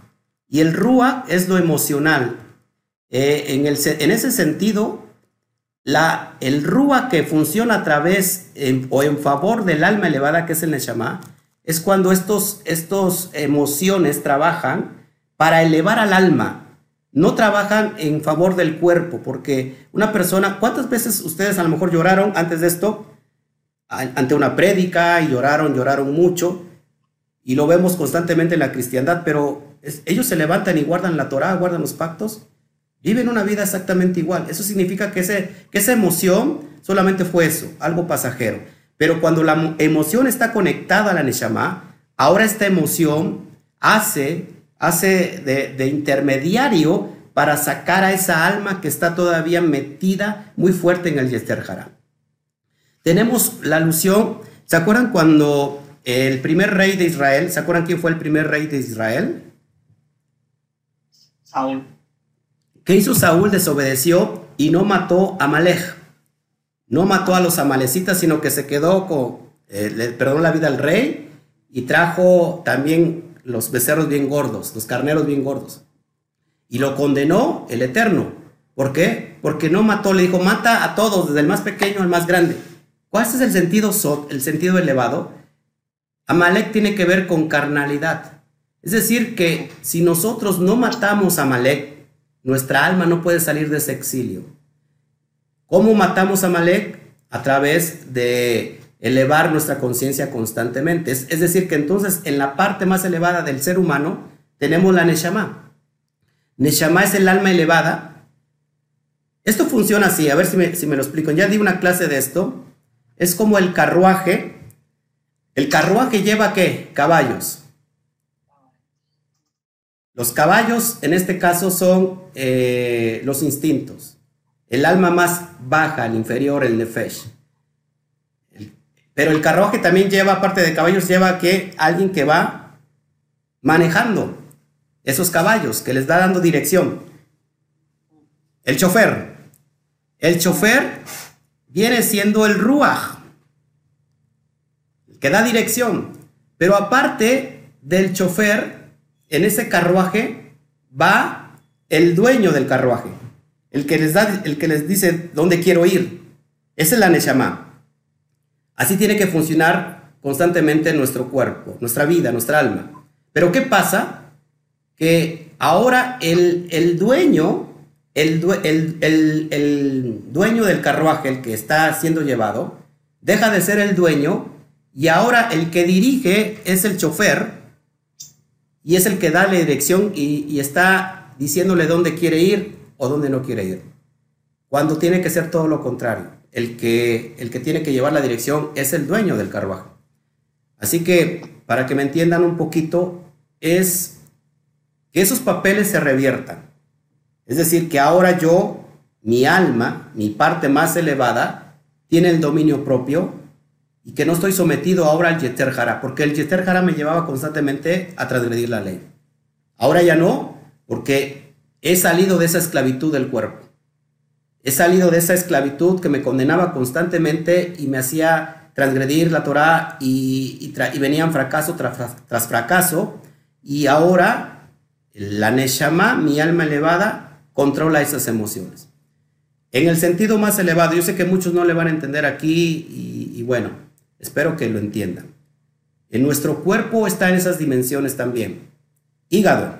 Y el Ruach es lo emocional. Eh, en, ese sentido, el Ruach que funciona a través o en favor del alma elevada, que es el Neshama, es cuando estos, estos emociones trabajan para elevar al alma, no trabajan en favor del cuerpo, porque una persona, ¿cuántas veces ustedes a lo mejor lloraron antes de esto? Ante una prédica y lloraron, lloraron mucho, y lo vemos constantemente en la cristiandad, pero ellos se levantan y guardan la Torah, guardan los pactos, viven una vida exactamente igual. Eso significa que, ese, que esa emoción solamente fue eso, algo pasajero. Pero cuando la emoción está conectada a la Neshama, ahora esta emoción hace, hace de, de intermediario para sacar a esa alma que está todavía metida muy fuerte en el Yester Tenemos la alusión, ¿se acuerdan cuando el primer rey de Israel, ¿se acuerdan quién fue el primer rey de Israel? Saúl. ¿Qué hizo Saúl? Desobedeció y no mató a Malej. No mató a los amalecitas, sino que se quedó con, eh, le perdonó la vida al rey y trajo también los becerros bien gordos, los carneros bien gordos. Y lo condenó el Eterno. ¿Por qué? Porque no mató, le dijo, mata a todos, desde el más pequeño al más grande. ¿Cuál es el sentido el sentido elevado? Amalek tiene que ver con carnalidad. Es decir, que si nosotros no matamos a Amalek, nuestra alma no puede salir de ese exilio. ¿Cómo matamos a Amalek? A través de elevar nuestra conciencia constantemente. Es, es, decir, que entonces en la parte más elevada del ser humano tenemos la Neshama. Neshama es el alma elevada. Esto funciona así, a ver si me, si me lo explico. Ya di una clase de esto. Es como el carruaje. El carruaje lleva qué? Caballos. Los caballos, en este caso, son eh, los instintos. El alma más baja, el inferior, el nefesh. Pero el carruaje también lleva, aparte de caballos, lleva que alguien que va manejando esos caballos, que les da dando dirección. El chofer. El chofer viene siendo el ruaj, que da dirección. Pero aparte del chofer, en ese carruaje va el dueño del carruaje, el que les, da, el que les dice dónde quiero ir. Esa es la Neshama. Así tiene que funcionar constantemente nuestro cuerpo, nuestra vida, nuestra alma. Pero ¿qué pasa? que ahora el, dueño, el, el, dueño del carruaje, el que está siendo llevado, deja de ser el dueño y ahora el que dirige es el chofer y es el que da la dirección y, y está diciéndole dónde quiere ir o dónde no quiere ir. Cuando tiene que ser todo lo contrario. El que, el que tiene que llevar la dirección es el dueño del carruaje. Así que, para que me entiendan un poquito, es que esos papeles se reviertan. Es decir, que ahora yo, mi alma, mi parte más elevada, tiene el dominio propio y que no estoy sometido ahora al Yeter Jara, porque el Yeter Jara me llevaba constantemente a transgredir la ley. Ahora ya no, porque he salido de esa esclavitud del cuerpo. He salido de esa esclavitud que me condenaba constantemente y me hacía transgredir la Torah y, venían fracaso tras, tras fracaso. Y ahora la Neshama, mi alma elevada, controla esas emociones. En el sentido más elevado, yo sé que muchos no le van a entender aquí y, bueno, espero que lo entiendan. En nuestro cuerpo están esas dimensiones también. Hígado,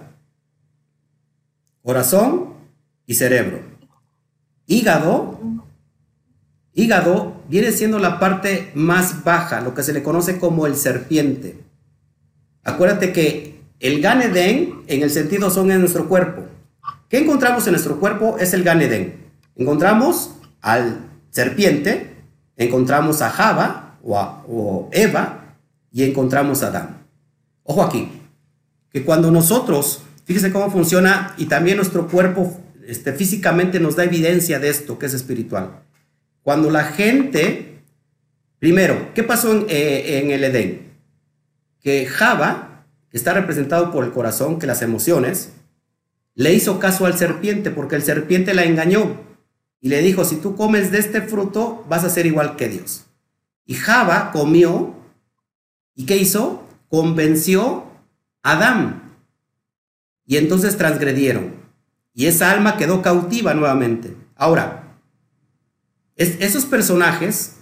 corazón y cerebro. Hígado, hígado viene siendo la parte más baja, lo que se le conoce como el serpiente. Acuérdate que el Ganedén, en el sentido, son en nuestro cuerpo. ¿Qué encontramos en nuestro cuerpo? Es el Ganedén. Encontramos al serpiente, encontramos a Java o, Eva y encontramos a Adán. Ojo aquí, que cuando nosotros, fíjese cómo funciona y también nuestro cuerpo este, físicamente nos da evidencia de esto que es espiritual. Cuando la gente, primero, ¿qué pasó en, eh, en el Edén? Que Java está representado por el corazón, que las emociones, le hizo caso al serpiente porque el serpiente la engañó y le dijo, si tú comes de este fruto, vas a ser igual que Dios. Y Java comió y ¿qué hizo? Convenció a Adán. Y entonces transgredieron. Y esa alma quedó cautiva nuevamente. Ahora, esos personajes,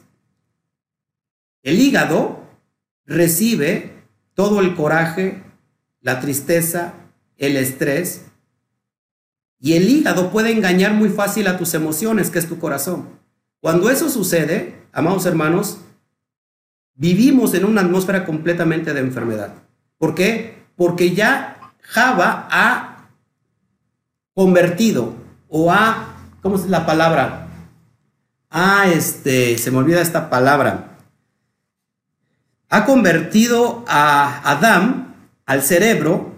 el hígado recibe todo el coraje, la tristeza, el estrés. Y el hígado puede engañar muy fácil a tus emociones, que es tu corazón. Cuando eso sucede, amados hermanos, vivimos en una atmósfera completamente de enfermedad. ¿Por qué? Porque ya Java ha convertido o ha, ¿cómo es la palabra? Ha, este, se me olvida esta palabra. Ha convertido a Adán, al cerebro,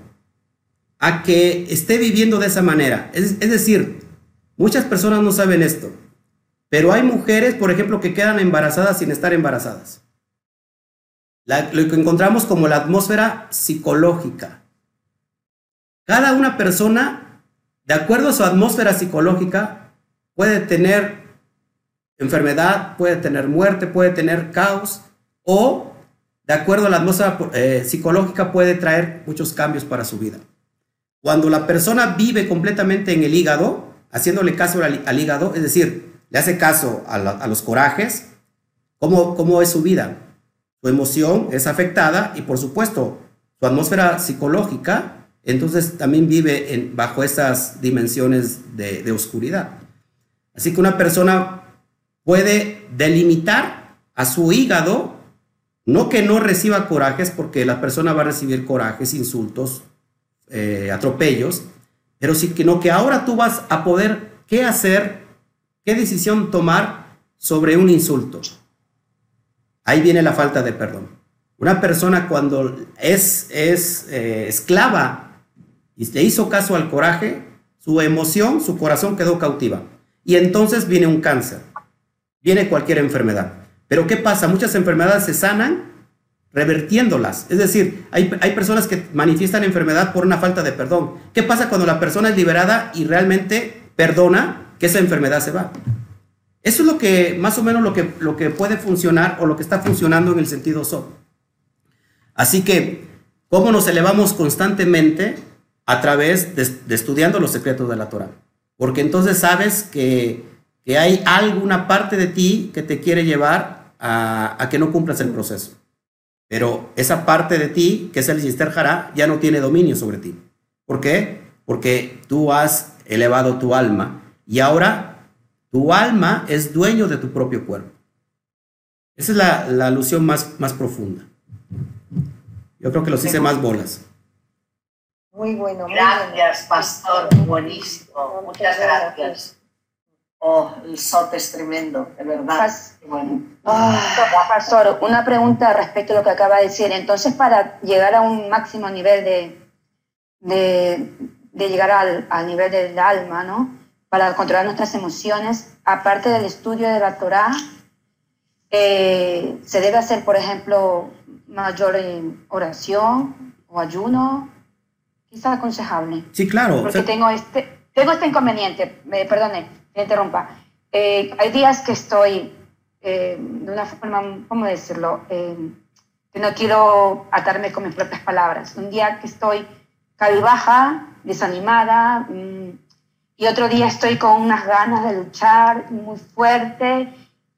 a que esté viviendo de esa manera. Es, es decir, muchas personas no saben esto, pero hay mujeres, por ejemplo, que quedan embarazadas sin estar embarazadas. lo que encontramos como la atmósfera psicológica. Cada una persona, de acuerdo a su atmósfera psicológica, puede tener enfermedad, puede tener muerte, puede tener caos, o de acuerdo a la atmósfera eh, psicológica puede traer muchos cambios para su vida. Cuando la persona vive completamente en el hígado, haciéndole caso al, hígado, es decir, le hace caso a, los corajes, ¿cómo, ¿cómo es su vida? Su emoción es afectada y por supuesto su atmósfera psicológica, entonces también vive bajo esas dimensiones de, de oscuridad. Así que una persona puede delimitar a su hígado, no que no reciba corajes, porque la persona va a recibir corajes, insultos, eh, atropellos, pero sí que no que ahora tú vas a poder qué hacer, qué decisión tomar sobre un insulto. Ahí viene la falta de perdón. Una persona cuando es, es eh, esclava y le hizo caso al coraje, su emoción, su corazón quedó cautiva. Y entonces viene un cáncer, viene cualquier enfermedad. Pero ¿qué pasa? Muchas enfermedades se sanan revertiéndolas. Es decir, hay, personas que manifiestan enfermedad por una falta de perdón. ¿Qué pasa cuando la persona es liberada y realmente perdona que esa enfermedad se va? Eso es lo que, más o menos lo que, lo que puede funcionar o lo que está funcionando en el sentido SOP. Así que, ¿cómo nos elevamos constantemente? A través de, estudiando los secretos de la Torah. Porque entonces sabes que, hay alguna parte de ti que te quiere llevar a, a que no cumplas el proceso. Pero esa parte de ti, que es el Yister Jara, ya no tiene dominio sobre ti. ¿Por qué? Porque tú has elevado tu alma y ahora tu alma es dueño de tu propio cuerpo. Esa es la, alusión más, más profunda. Yo creo que los hice más bolas. Muy bueno. gracias, pastor. Buenísimo. Muchas gracias. Oh, el SOT es tremendo, de verdad. bueno. Ah, pastor, una pregunta respecto a lo que acaba de decir. Entonces, para llegar a un máximo nivel de, de, llegar al, al, nivel del alma, ¿no? Para controlar nuestras emociones, aparte del estudio de la Torah, eh, se debe hacer, por ejemplo, mayor oración o ayuno. Quizás aconsejable. Sí, claro. Porque tengo, este, tengo este inconveniente, me perdone, me interrumpa. Eh, hay días que estoy eh, de una forma, ¿cómo decirlo? Eh, que no quiero atarme con mis propias palabras. Un día que estoy cabizbaja, desanimada, mm, y otro día estoy con unas ganas de luchar muy fuerte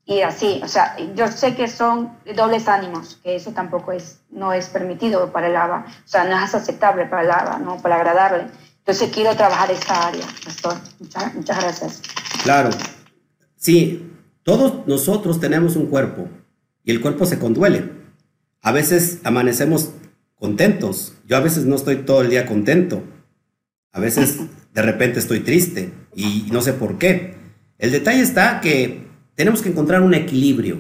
y así. O sea, yo sé que son dobles ánimos, que eso tampoco es, no es permitido para el ABA. O sea, no es aceptable para el ABA, ¿no? Para agradarle. Entonces quiero trabajar esta área, pastor. Muchas, muchas gracias. Claro. Sí, todos nosotros tenemos un cuerpo y el cuerpo se conduele. A veces amanecemos contentos. Yo a veces no estoy todo el día contento. A veces de repente estoy triste y no sé por qué. El detalle está que tenemos que encontrar un equilibrio.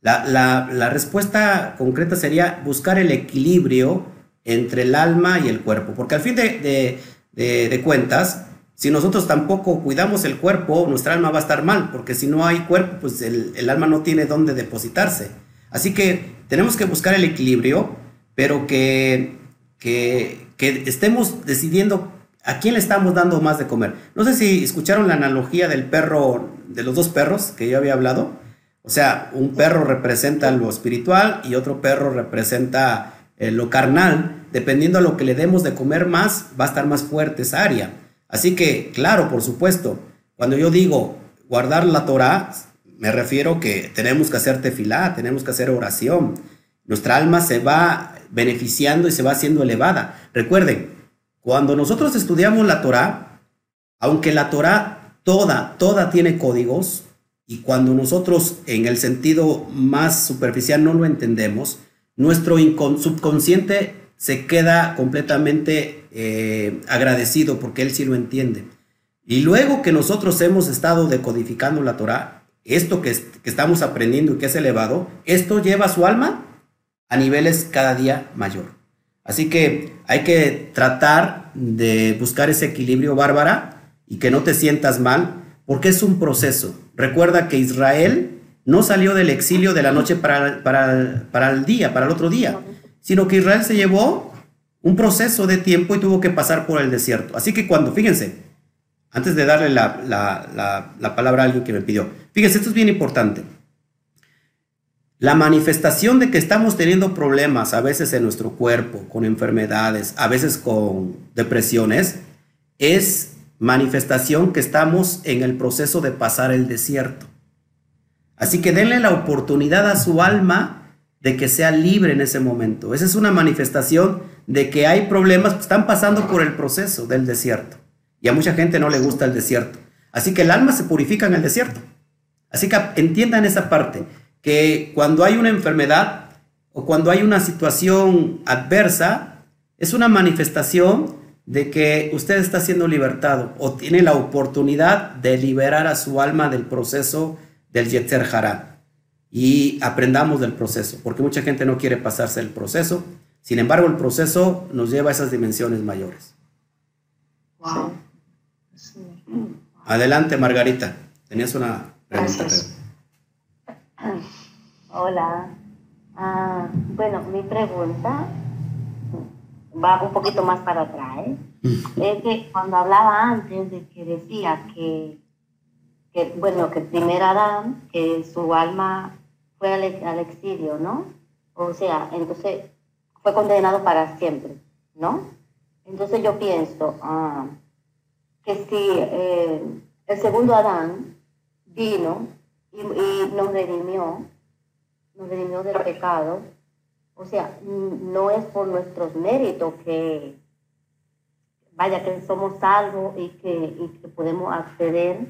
La, respuesta concreta sería buscar el equilibrio entre el alma y el cuerpo, porque al fin de, de cuentas, si nosotros tampoco cuidamos el cuerpo, nuestra alma va a estar mal, porque si no hay cuerpo, pues el, alma no tiene dónde depositarse. Así que tenemos que buscar el equilibrio, pero que, que, que estemos decidiendo a quién le estamos dando más de comer. No sé si escucharon la analogía del perro, de los dos perros que yo había hablado. O sea, un perro representa lo espiritual y otro perro representa eh, lo carnal. Dependiendo a lo que le demos de comer más, va a estar más fuerte esa área. Así que, claro, por supuesto, cuando yo digo guardar la Torah, me refiero que tenemos que hacer tefilá, tenemos que hacer oración. Nuestra alma se va beneficiando y se va haciendo elevada. Recuerden, cuando nosotros estudiamos la Torah, aunque la Torah toda, toda tiene códigos, y cuando nosotros en el sentido más superficial no lo entendemos, nuestro subconsciente se queda completamente eh, agradecido porque él sí lo entiende. Y luego que nosotros hemos estado decodificando la Torah, esto que, que estamos aprendiendo y que es elevado, esto lleva a su alma a niveles cada día mayor. Así que hay que tratar de buscar ese equilibrio bárbara y que no te sientas mal, porque es un proceso. Recuerda que Israel no salió del exilio de la noche para, para, para el día, para el otro día, sino que Israel se llevó un proceso de tiempo y tuvo que pasar por el desierto. Así que cuando, fíjense, antes de darle la, la, la, palabra a alguien que me pidió, fíjense, esto es bien importante. La manifestación de que estamos teniendo problemas a veces en nuestro cuerpo, con enfermedades, a veces con depresiones, es manifestación que estamos en el proceso de pasar el desierto. Así que denle la oportunidad a su alma de que sea libre en ese momento. Esa es una manifestación de que hay problemas, están pasando por el proceso del desierto. Y a mucha gente no le gusta el desierto. Así que el alma se purifica en el desierto. Así que entiendan esa parte que cuando hay una enfermedad o cuando hay una situación adversa, es una manifestación de que usted está siendo libertado o tiene la oportunidad de liberar a su alma del proceso del Yetzer Hará. Y aprendamos del proceso, porque mucha gente no quiere pasarse el proceso. Sin embargo, el proceso nos lleva a esas dimensiones mayores. Wow. Adelante, Margarita. Tenías una pregunta. Hola. Ah, bueno, mi pregunta va un poquito más para atrás. ¿eh? Es que cuando hablaba antes de que decía que, que bueno, que el primer Adán, que su alma fue al, exilio, ¿no? O sea, entonces fue condenado para siempre, ¿no? Entonces yo pienso ah, que si eh, el segundo Adán vino y, nos redimió, nos redimió del pecado. O sea, no es por nuestros méritos que, vaya, que somos salvos y que, podemos acceder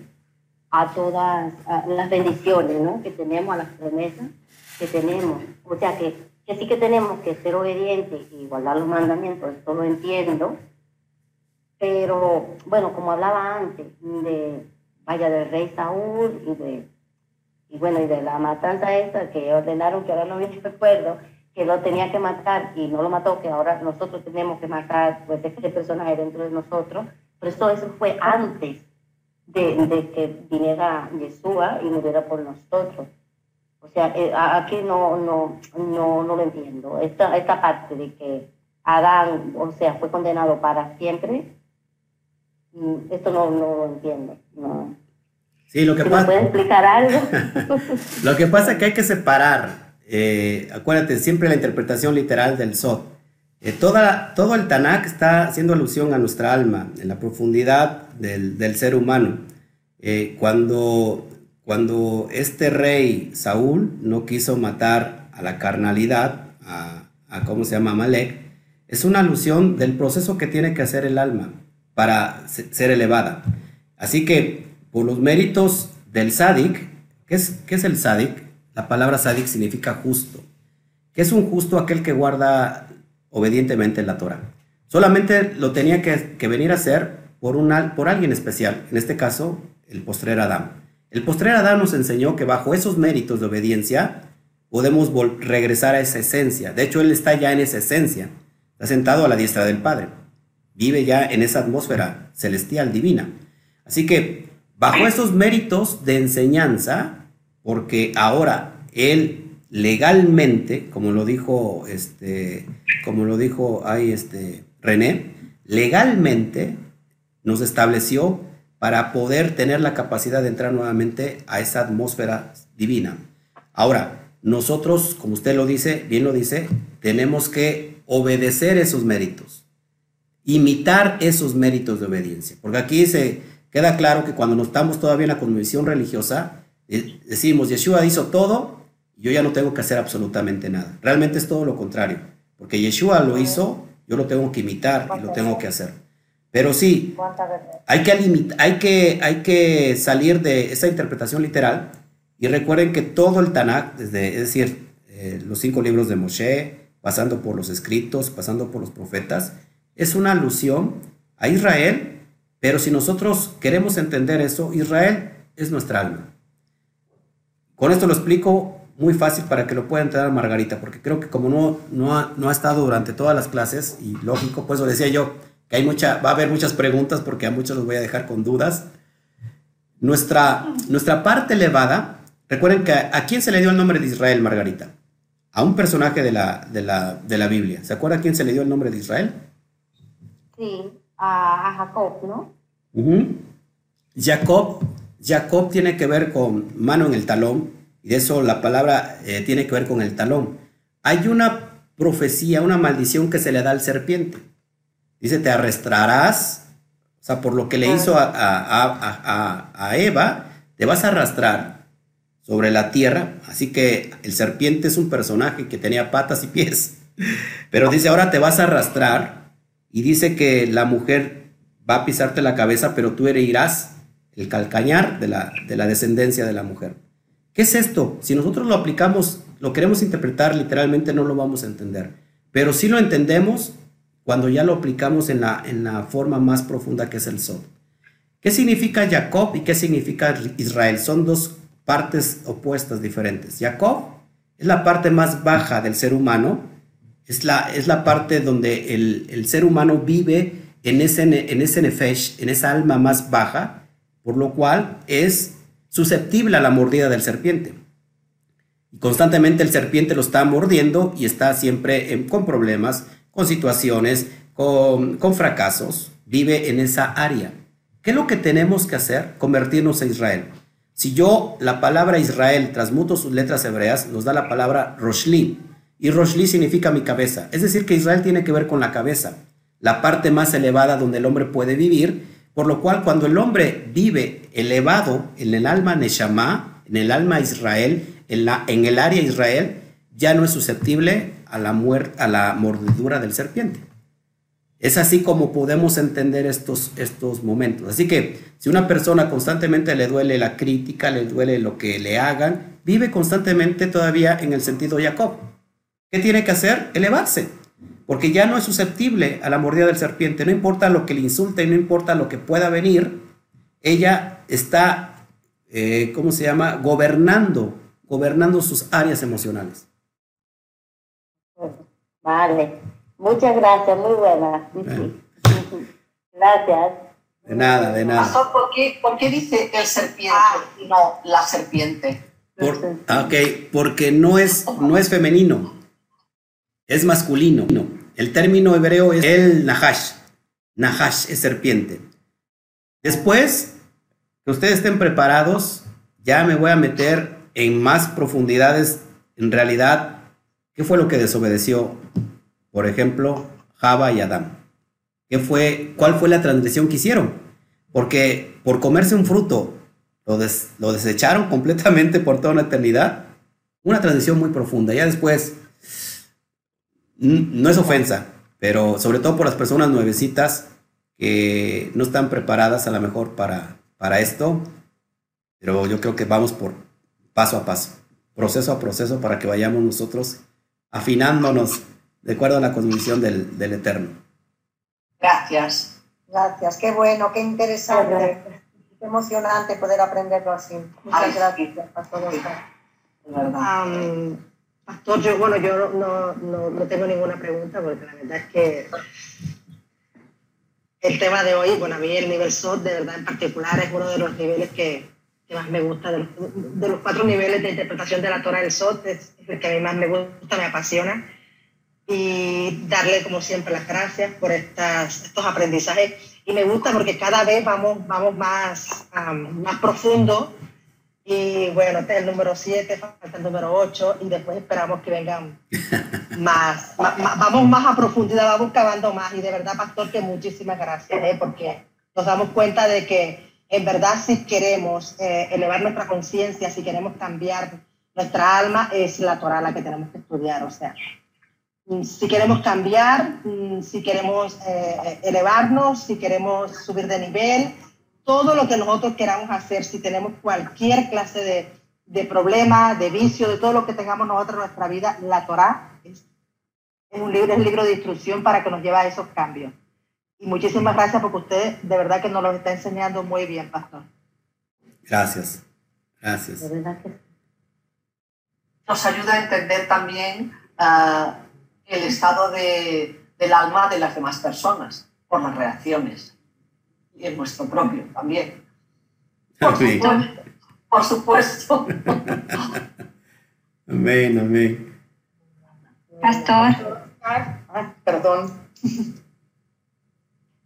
a todas las bendiciones ¿no? que tenemos, a las promesas que tenemos. O sea, que, que sí que tenemos que ser obedientes y guardar los mandamientos, esto lo entiendo. Pero, bueno, como hablaba antes, de, vaya, del rey Saúl y de y bueno, y de la matanza esa que ordenaron, que ahora no me recuerdo, que lo tenía que matar y no lo mató, que ahora nosotros tenemos que matar pues ese personaje dentro de nosotros. Pero eso, eso fue antes de, de que viniera Yeshua y muriera por nosotros. O sea, eh, aquí no, no, no, no lo entiendo. Esta, esta parte de que Adán, o sea, fue condenado para siempre, mm, esto no, no lo entiendo. No. Sí, lo que pasa. ¿Me explicar algo? lo que pasa es que hay que separar. Eh, acuérdate, siempre la interpretación literal del Sod. Eh, toda, todo el Tanakh está haciendo alusión a nuestra alma, en la profundidad del, del ser humano. Eh, cuando, cuando este rey Saúl no quiso matar a la carnalidad, a, a ¿cómo se llama? Malek, es una alusión del proceso que tiene que hacer el alma para ser elevada. Así que por los méritos del sádic. ¿Qué es, el sádic? La palabra sádic significa justo. ¿Qué es un justo? Aquel que guarda obedientemente la Torah. Solamente lo tenía que, venir a hacer por, por alguien especial, en este caso, el postrer Adán. El postrer Adán nos enseñó que bajo esos méritos de obediencia podemos regresar a esa esencia. De hecho, él está ya en esa esencia. Está sentado a la diestra del Padre. Vive ya en esa atmósfera celestial divina. Así que Bajo esos méritos de enseñanza, porque ahora él legalmente, como lo dijo este, como lo dijo ahí este René, legalmente nos estableció para poder tener la capacidad de entrar nuevamente a esa atmósfera divina. Ahora, nosotros, como usted lo dice, bien lo dice, tenemos que obedecer esos méritos, imitar esos méritos de obediencia, porque aquí dice Queda claro que cuando no estamos todavía en la convicción religiosa, eh, decimos, Yeshua hizo todo, yo ya no tengo que hacer absolutamente nada. Realmente es todo lo contrario, porque Yeshua lo hizo, yo lo tengo que imitar y lo tengo que hacer. Pero sí, hay que, hay que, hay que salir de esa interpretación literal y recuerden que todo el Tanakh, desde, es decir, eh, los cinco libros de Moshe, pasando por los escritos, pasando por los profetas, es una alusión a Israel, pero si nosotros queremos entender eso, Israel es nuestra alma. Con esto lo explico muy fácil para que lo pueda entender Margarita, porque creo que como no, no, ha, no ha estado durante todas las clases, y lógico, pues lo decía yo, que hay mucha, va a haber muchas preguntas porque a muchos los voy a dejar con dudas. Nuestra, nuestra parte elevada, recuerden que a quién se le dio el nombre de Israel, Margarita a un personaje de la, de la, de la Biblia. ¿Se acuerda quién se le dio el nombre de Israel? Sí, a, a Jacob, ¿no? Jacob, Jacob tiene que ver con mano en el talón, y de eso la palabra eh, tiene que ver con el talón. Hay una profecía, una maldición que se le da al serpiente. Dice, te arrastrarás, o sea, por lo que le hizo a, a, a Eva, te vas a arrastrar sobre la tierra. Así que el serpiente es un personaje que tenía patas y pies. Pero dice, ahora te vas a arrastrar. Y dice que la mujer va a pisarte la cabeza, pero tú irás el calcañar de la, de la descendencia de la mujer. ¿Qué es esto? Si nosotros lo aplicamos, lo queremos interpretar literalmente, no lo vamos a entender. Pero si lo entendemos cuando ya lo aplicamos en la, en la forma más profunda que es el sol. ¿Qué significa Jacob y qué significa Israel? Son dos partes opuestas diferentes. Jacob es la parte más baja del ser humano, es la, es la parte donde el, ser humano vive en ese, en ese nefesh, en esa alma más baja, por lo cual es susceptible a la mordida del serpiente. Y constantemente el serpiente lo está mordiendo y está siempre con problemas, con situaciones, con, con fracasos, vive en esa área. ¿Qué es lo que tenemos que hacer? Convertirnos en Israel. Si yo la palabra Israel transmuto sus letras hebreas, nos da la palabra Roshli. Y Roshli significa mi cabeza. Es decir, que Israel tiene que ver con la cabeza, la parte más elevada donde el hombre puede vivir. Por lo cual, cuando el hombre vive elevado en el alma Neshama, en el alma Israel, en, la, en el área Israel, ya no es susceptible a la, muerte, a la mordedura del serpiente. Es así como podemos entender estos, estos momentos. Así que si una persona constantemente le duele la crítica, le duele lo que le hagan, vive constantemente todavía en el sentido Jacob. ¿Qué tiene que hacer? Elevarse. Porque ya no es susceptible a la mordida del serpiente. No importa lo que le insulte, no importa lo que pueda venir. Ella está, eh, ¿cómo se llama? Gobernando, gobernando sus áreas emocionales. Vale. Muchas gracias, muy buena. Gracias. De nada, de nada. Pastor, ¿por qué, ¿por qué dice el serpiente y no la serpiente? Ah, ok, porque no es, no es femenino, es masculino. El término hebreo es el nahash. Nahash es serpiente. Después, que ustedes estén preparados, ya me voy a meter en más profundidades, en realidad, qué fue lo que desobedeció por ejemplo, Java y Adán. ¿Qué fue, ¿Cuál fue la transgresión que hicieron? Porque por comerse un fruto lo, lo desecharon completamente por toda una eternidad. Una transgresión muy profunda. Ya después, no es ofensa, pero sobre todo por las personas nuevecitas que no están preparadas a lo mejor para, para esto, pero yo creo que vamos por paso a paso, proceso a proceso para que vayamos nosotros afinándonos de acuerdo a la cosmovisión del, del Eterno. Gracias. Gracias, qué bueno, qué interesante, qué emocionante poder aprenderlo así. Muchas gracias, Pastor Pastor, yo, bueno, yo no, no, no, tengo ninguna pregunta porque la verdad es que el tema de hoy, bueno, a mí el nivel SOT, de verdad en particular, es uno de los niveles que, que más me gusta, de los, de los, cuatro niveles de interpretación de la Torah del SOT, es el que a mí más me gusta, me apasiona y darle como siempre las gracias por estas, estos aprendizajes. Y me gusta porque cada vez vamos, vamos más, más profundo. Y bueno, este es el número 7, falta el número 8 y después esperamos que vengan más, Vamos más a profundidad, vamos cavando más. Y de verdad, Pastor, que muchísimas gracias, ¿eh? porque nos damos cuenta de que en verdad si queremos eh, elevar nuestra conciencia, si queremos cambiar nuestra alma, es la Torah la que tenemos que estudiar. O sea, Mm, si queremos cambiar, mm, si queremos eh, elevarnos, si queremos subir de nivel, todo lo que nosotros queramos hacer, si tenemos cualquier clase de, de problema, de vicio, de todo lo que tengamos nosotros en nuestra vida, la Torah es es un libro, es el libro de instrucción para que nos lleve a esos cambios. Y muchísimas gracias porque usted de verdad que nos lo está enseñando muy bien, pastor. Gracias, gracias. De verdad que. Nos ayuda a entender también ah, el estado de- del alma de las demás personas por las reacciones y el nuestro propio también. Por Amén, supuesto. Por supuesto. amén, amén. Pastor, Ah, perdón.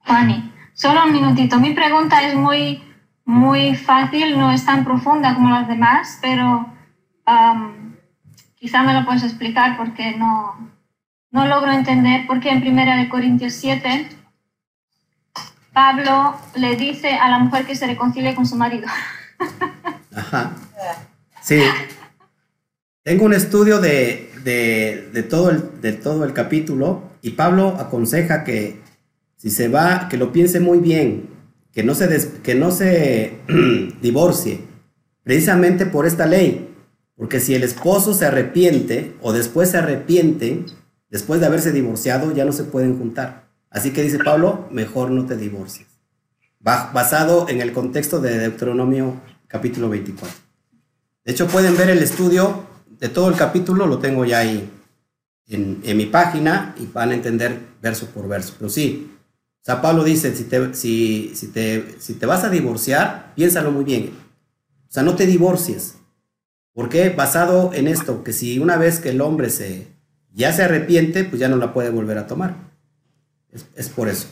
Juani, solo un minutito. Mi pregunta es muy, muy fácil, no es tan profunda como las demás, pero am, quizá me lo puedes explicar porque no, no logro entender por qué en 1 Corintios 7 Pablo le dice a la mujer que se reconcilie con su marido. Ajá. Sí. Tengo un estudio de, de- todo el, de todo el capítulo y Pablo aconseja que si se va, que lo piense muy bien, que no se, que no se divorcie, precisamente por esta ley. Porque si el esposo se arrepiente o después se arrepienten, después de haberse divorciado, ya no se pueden juntar. Así que dice Pablo, mejor no te divorcies. Ba- basado en el contexto de Deuteronomio capítulo 24. De hecho, pueden ver el estudio de todo el capítulo, lo tengo ya ahí en, en mi página y van a entender verso por verso. Pero sí, o sea, Pablo dice, si te, si, si te, si te vas a divorciar, piénsalo muy bien. O sea, no te divorcies. ¿Por qué? Basado en esto, que si una vez que el hombre se, ya se arrepiente, pues ya no la puede volver a tomar. Es, es por eso.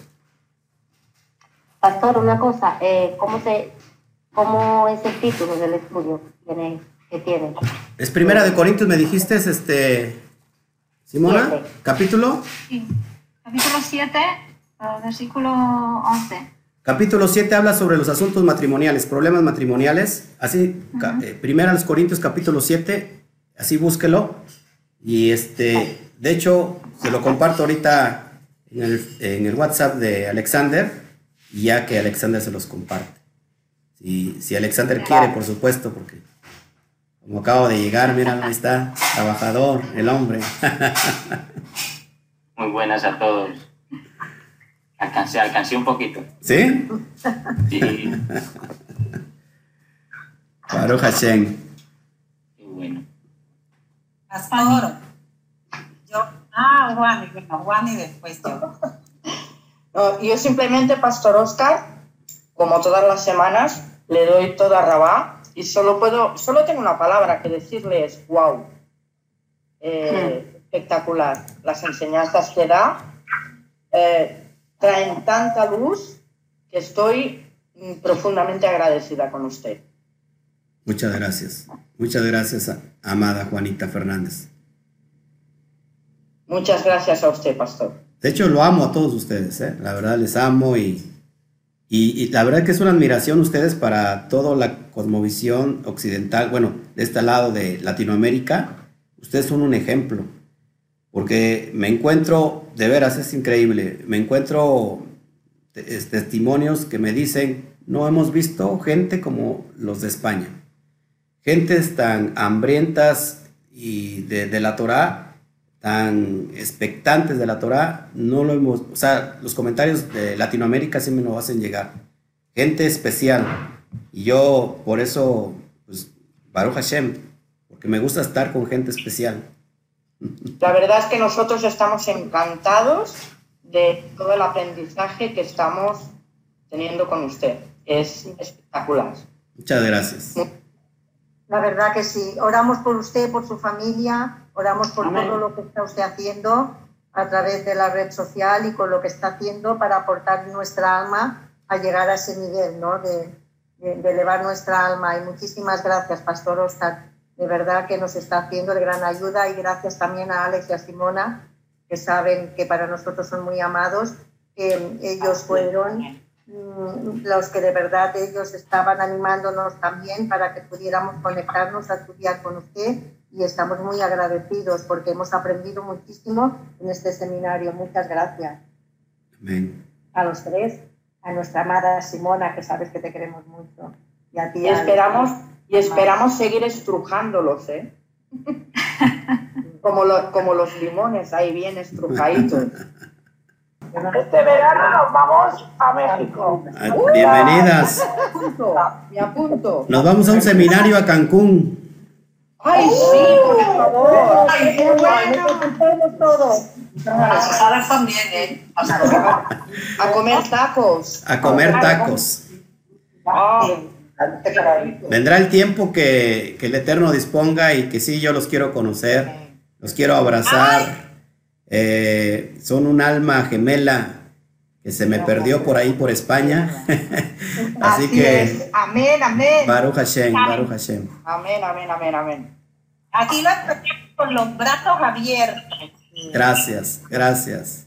Pastor, una cosa, eh, ¿cómo, se, ¿cómo es el título del estudio que tiene? Que tiene? Es primera de Corintios, me dijiste, es este, Simona, Siete. capítulo. Sí. Capítulo 7, ah, versículo 11. Capítulo 7 habla sobre los asuntos matrimoniales, problemas matrimoniales. Así, eh, primera a los Corintios capítulo 7, así búsquelo. Y este, de hecho, se lo comparto ahorita en el, en el WhatsApp de Alexander, y ya que Alexander se los comparte. Si, si Alexander quiere, por supuesto, porque como acabo de llegar, mira, ahí está, trabajador, el hombre. Muy buenas a todos. Alcancé, alcancé un poquito. ¿Sí? Sí, Baruch Hashem. qué bueno. Pastor, ah, Juan, bueno, Juan y después yo. No, yo simplemente, Pastor Oscar, como todas las semanas, le doy toda rabá y solo puedo, solo tengo una palabra que decirle es wow. Eh, Espectacular. Las enseñanzas que da eh, traen tanta luz que estoy mm, profundamente agradecida con usted. Muchas gracias. Muchas gracias, amada Juanita Fernández. Muchas gracias a usted, Pastor. De hecho, lo amo a todos ustedes, ¿eh? La verdad, les amo y, y, la verdad que es una admiración ustedes para toda la cosmovisión occidental, bueno, de este lado de Latinoamérica. Ustedes son un ejemplo, porque me encuentro, de veras, es increíble, me encuentro te- es- testimonios que me dicen, no hemos visto gente como los de España. Gentes tan hambrientas y de, de la Torá, tan expectantes de la Torá, no lo hemos, o sea, los comentarios de Latinoamérica sí me lo hacen llegar. Gente especial. Y yo por eso, pues, Baruch Hashem, porque me gusta estar con gente especial. La verdad es que nosotros estamos encantados de todo el aprendizaje que estamos teniendo con usted. Es espectacular. Muchas gracias. La verdad que sí. Oramos por usted, por su familia, oramos por Amén. todo lo que está usted haciendo a través de la red social y con lo que está haciendo para aportar nuestra alma a llegar a ese nivel, ¿no? De, de- de elevar nuestra alma. Y muchísimas gracias, Pastor Oscar. De verdad que nos está haciendo de gran ayuda y gracias también a Alex y a Simona, que saben que para nosotros son muy amados, que ellos fueron mm, los que de verdad ellos estaban animándonos también para que pudiéramos conectarnos a estudiar con usted y estamos muy agradecidos porque hemos aprendido muchísimo en este seminario. Muchas gracias Amén. a los tres, a nuestra amada Simona, que sabes que te queremos mucho, y a ti. Y esperamos, y esperamos seguir estrujándolos, ¿eh? como, lo- como los limones, ahí bien estrujaditos. Este verano nos vamos a México. Bienvenidas. Me apunto, me apunto. Nos vamos a un seminario a Cancún. ¡Ay, sí, por favor! Ay, ¡Qué bueno! Todos. Las osadas también, ¿eh? A comer tacos. A comer tacos. Ay, Vendrá el tiempo que, que el Eterno disponga y que sí, yo los quiero conocer, los quiero abrazar. Eh, son un alma gemela que se me perdió por ahí, por España. Así Así que, es. Amén, amén. Baruch Hashem, Baruch Hashem. Amén, amén, amén, amén. Aquí lo esperamos con los brazos abiertos. Gracias, gracias,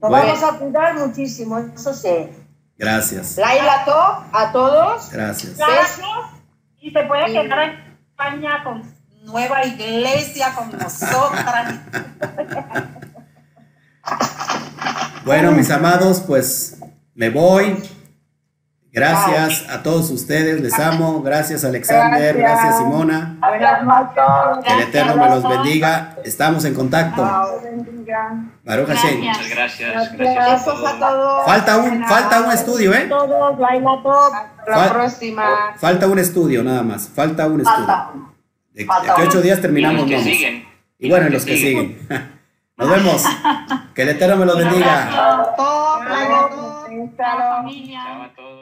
Nos Bueno. vamos a cuidar muchísimo, eso sí. gracias, Laila Top, a todos. gracias. Gracias. Y se puede quedar en España con nueva iglesia, con nosotras. Bueno, mis amados, pues me voy. Gracias a todos ustedes, les amo. Gracias Alexander, gracias, Simona. Que el Eterno me los bendiga. Estamos en contacto. Baruch Hashem. Gracias. Muchas gracias. Gracias a todos. Falta un, falta un estudio, ¿eh? Todos, la próxima. Falta un estudio, nada más. Falta un estudio. De, uno. ocho días Y terminamos. los que siguen. Y bueno, y los que siguen. Nos vemos. Que el Eterno me los bendiga. Chao a todos.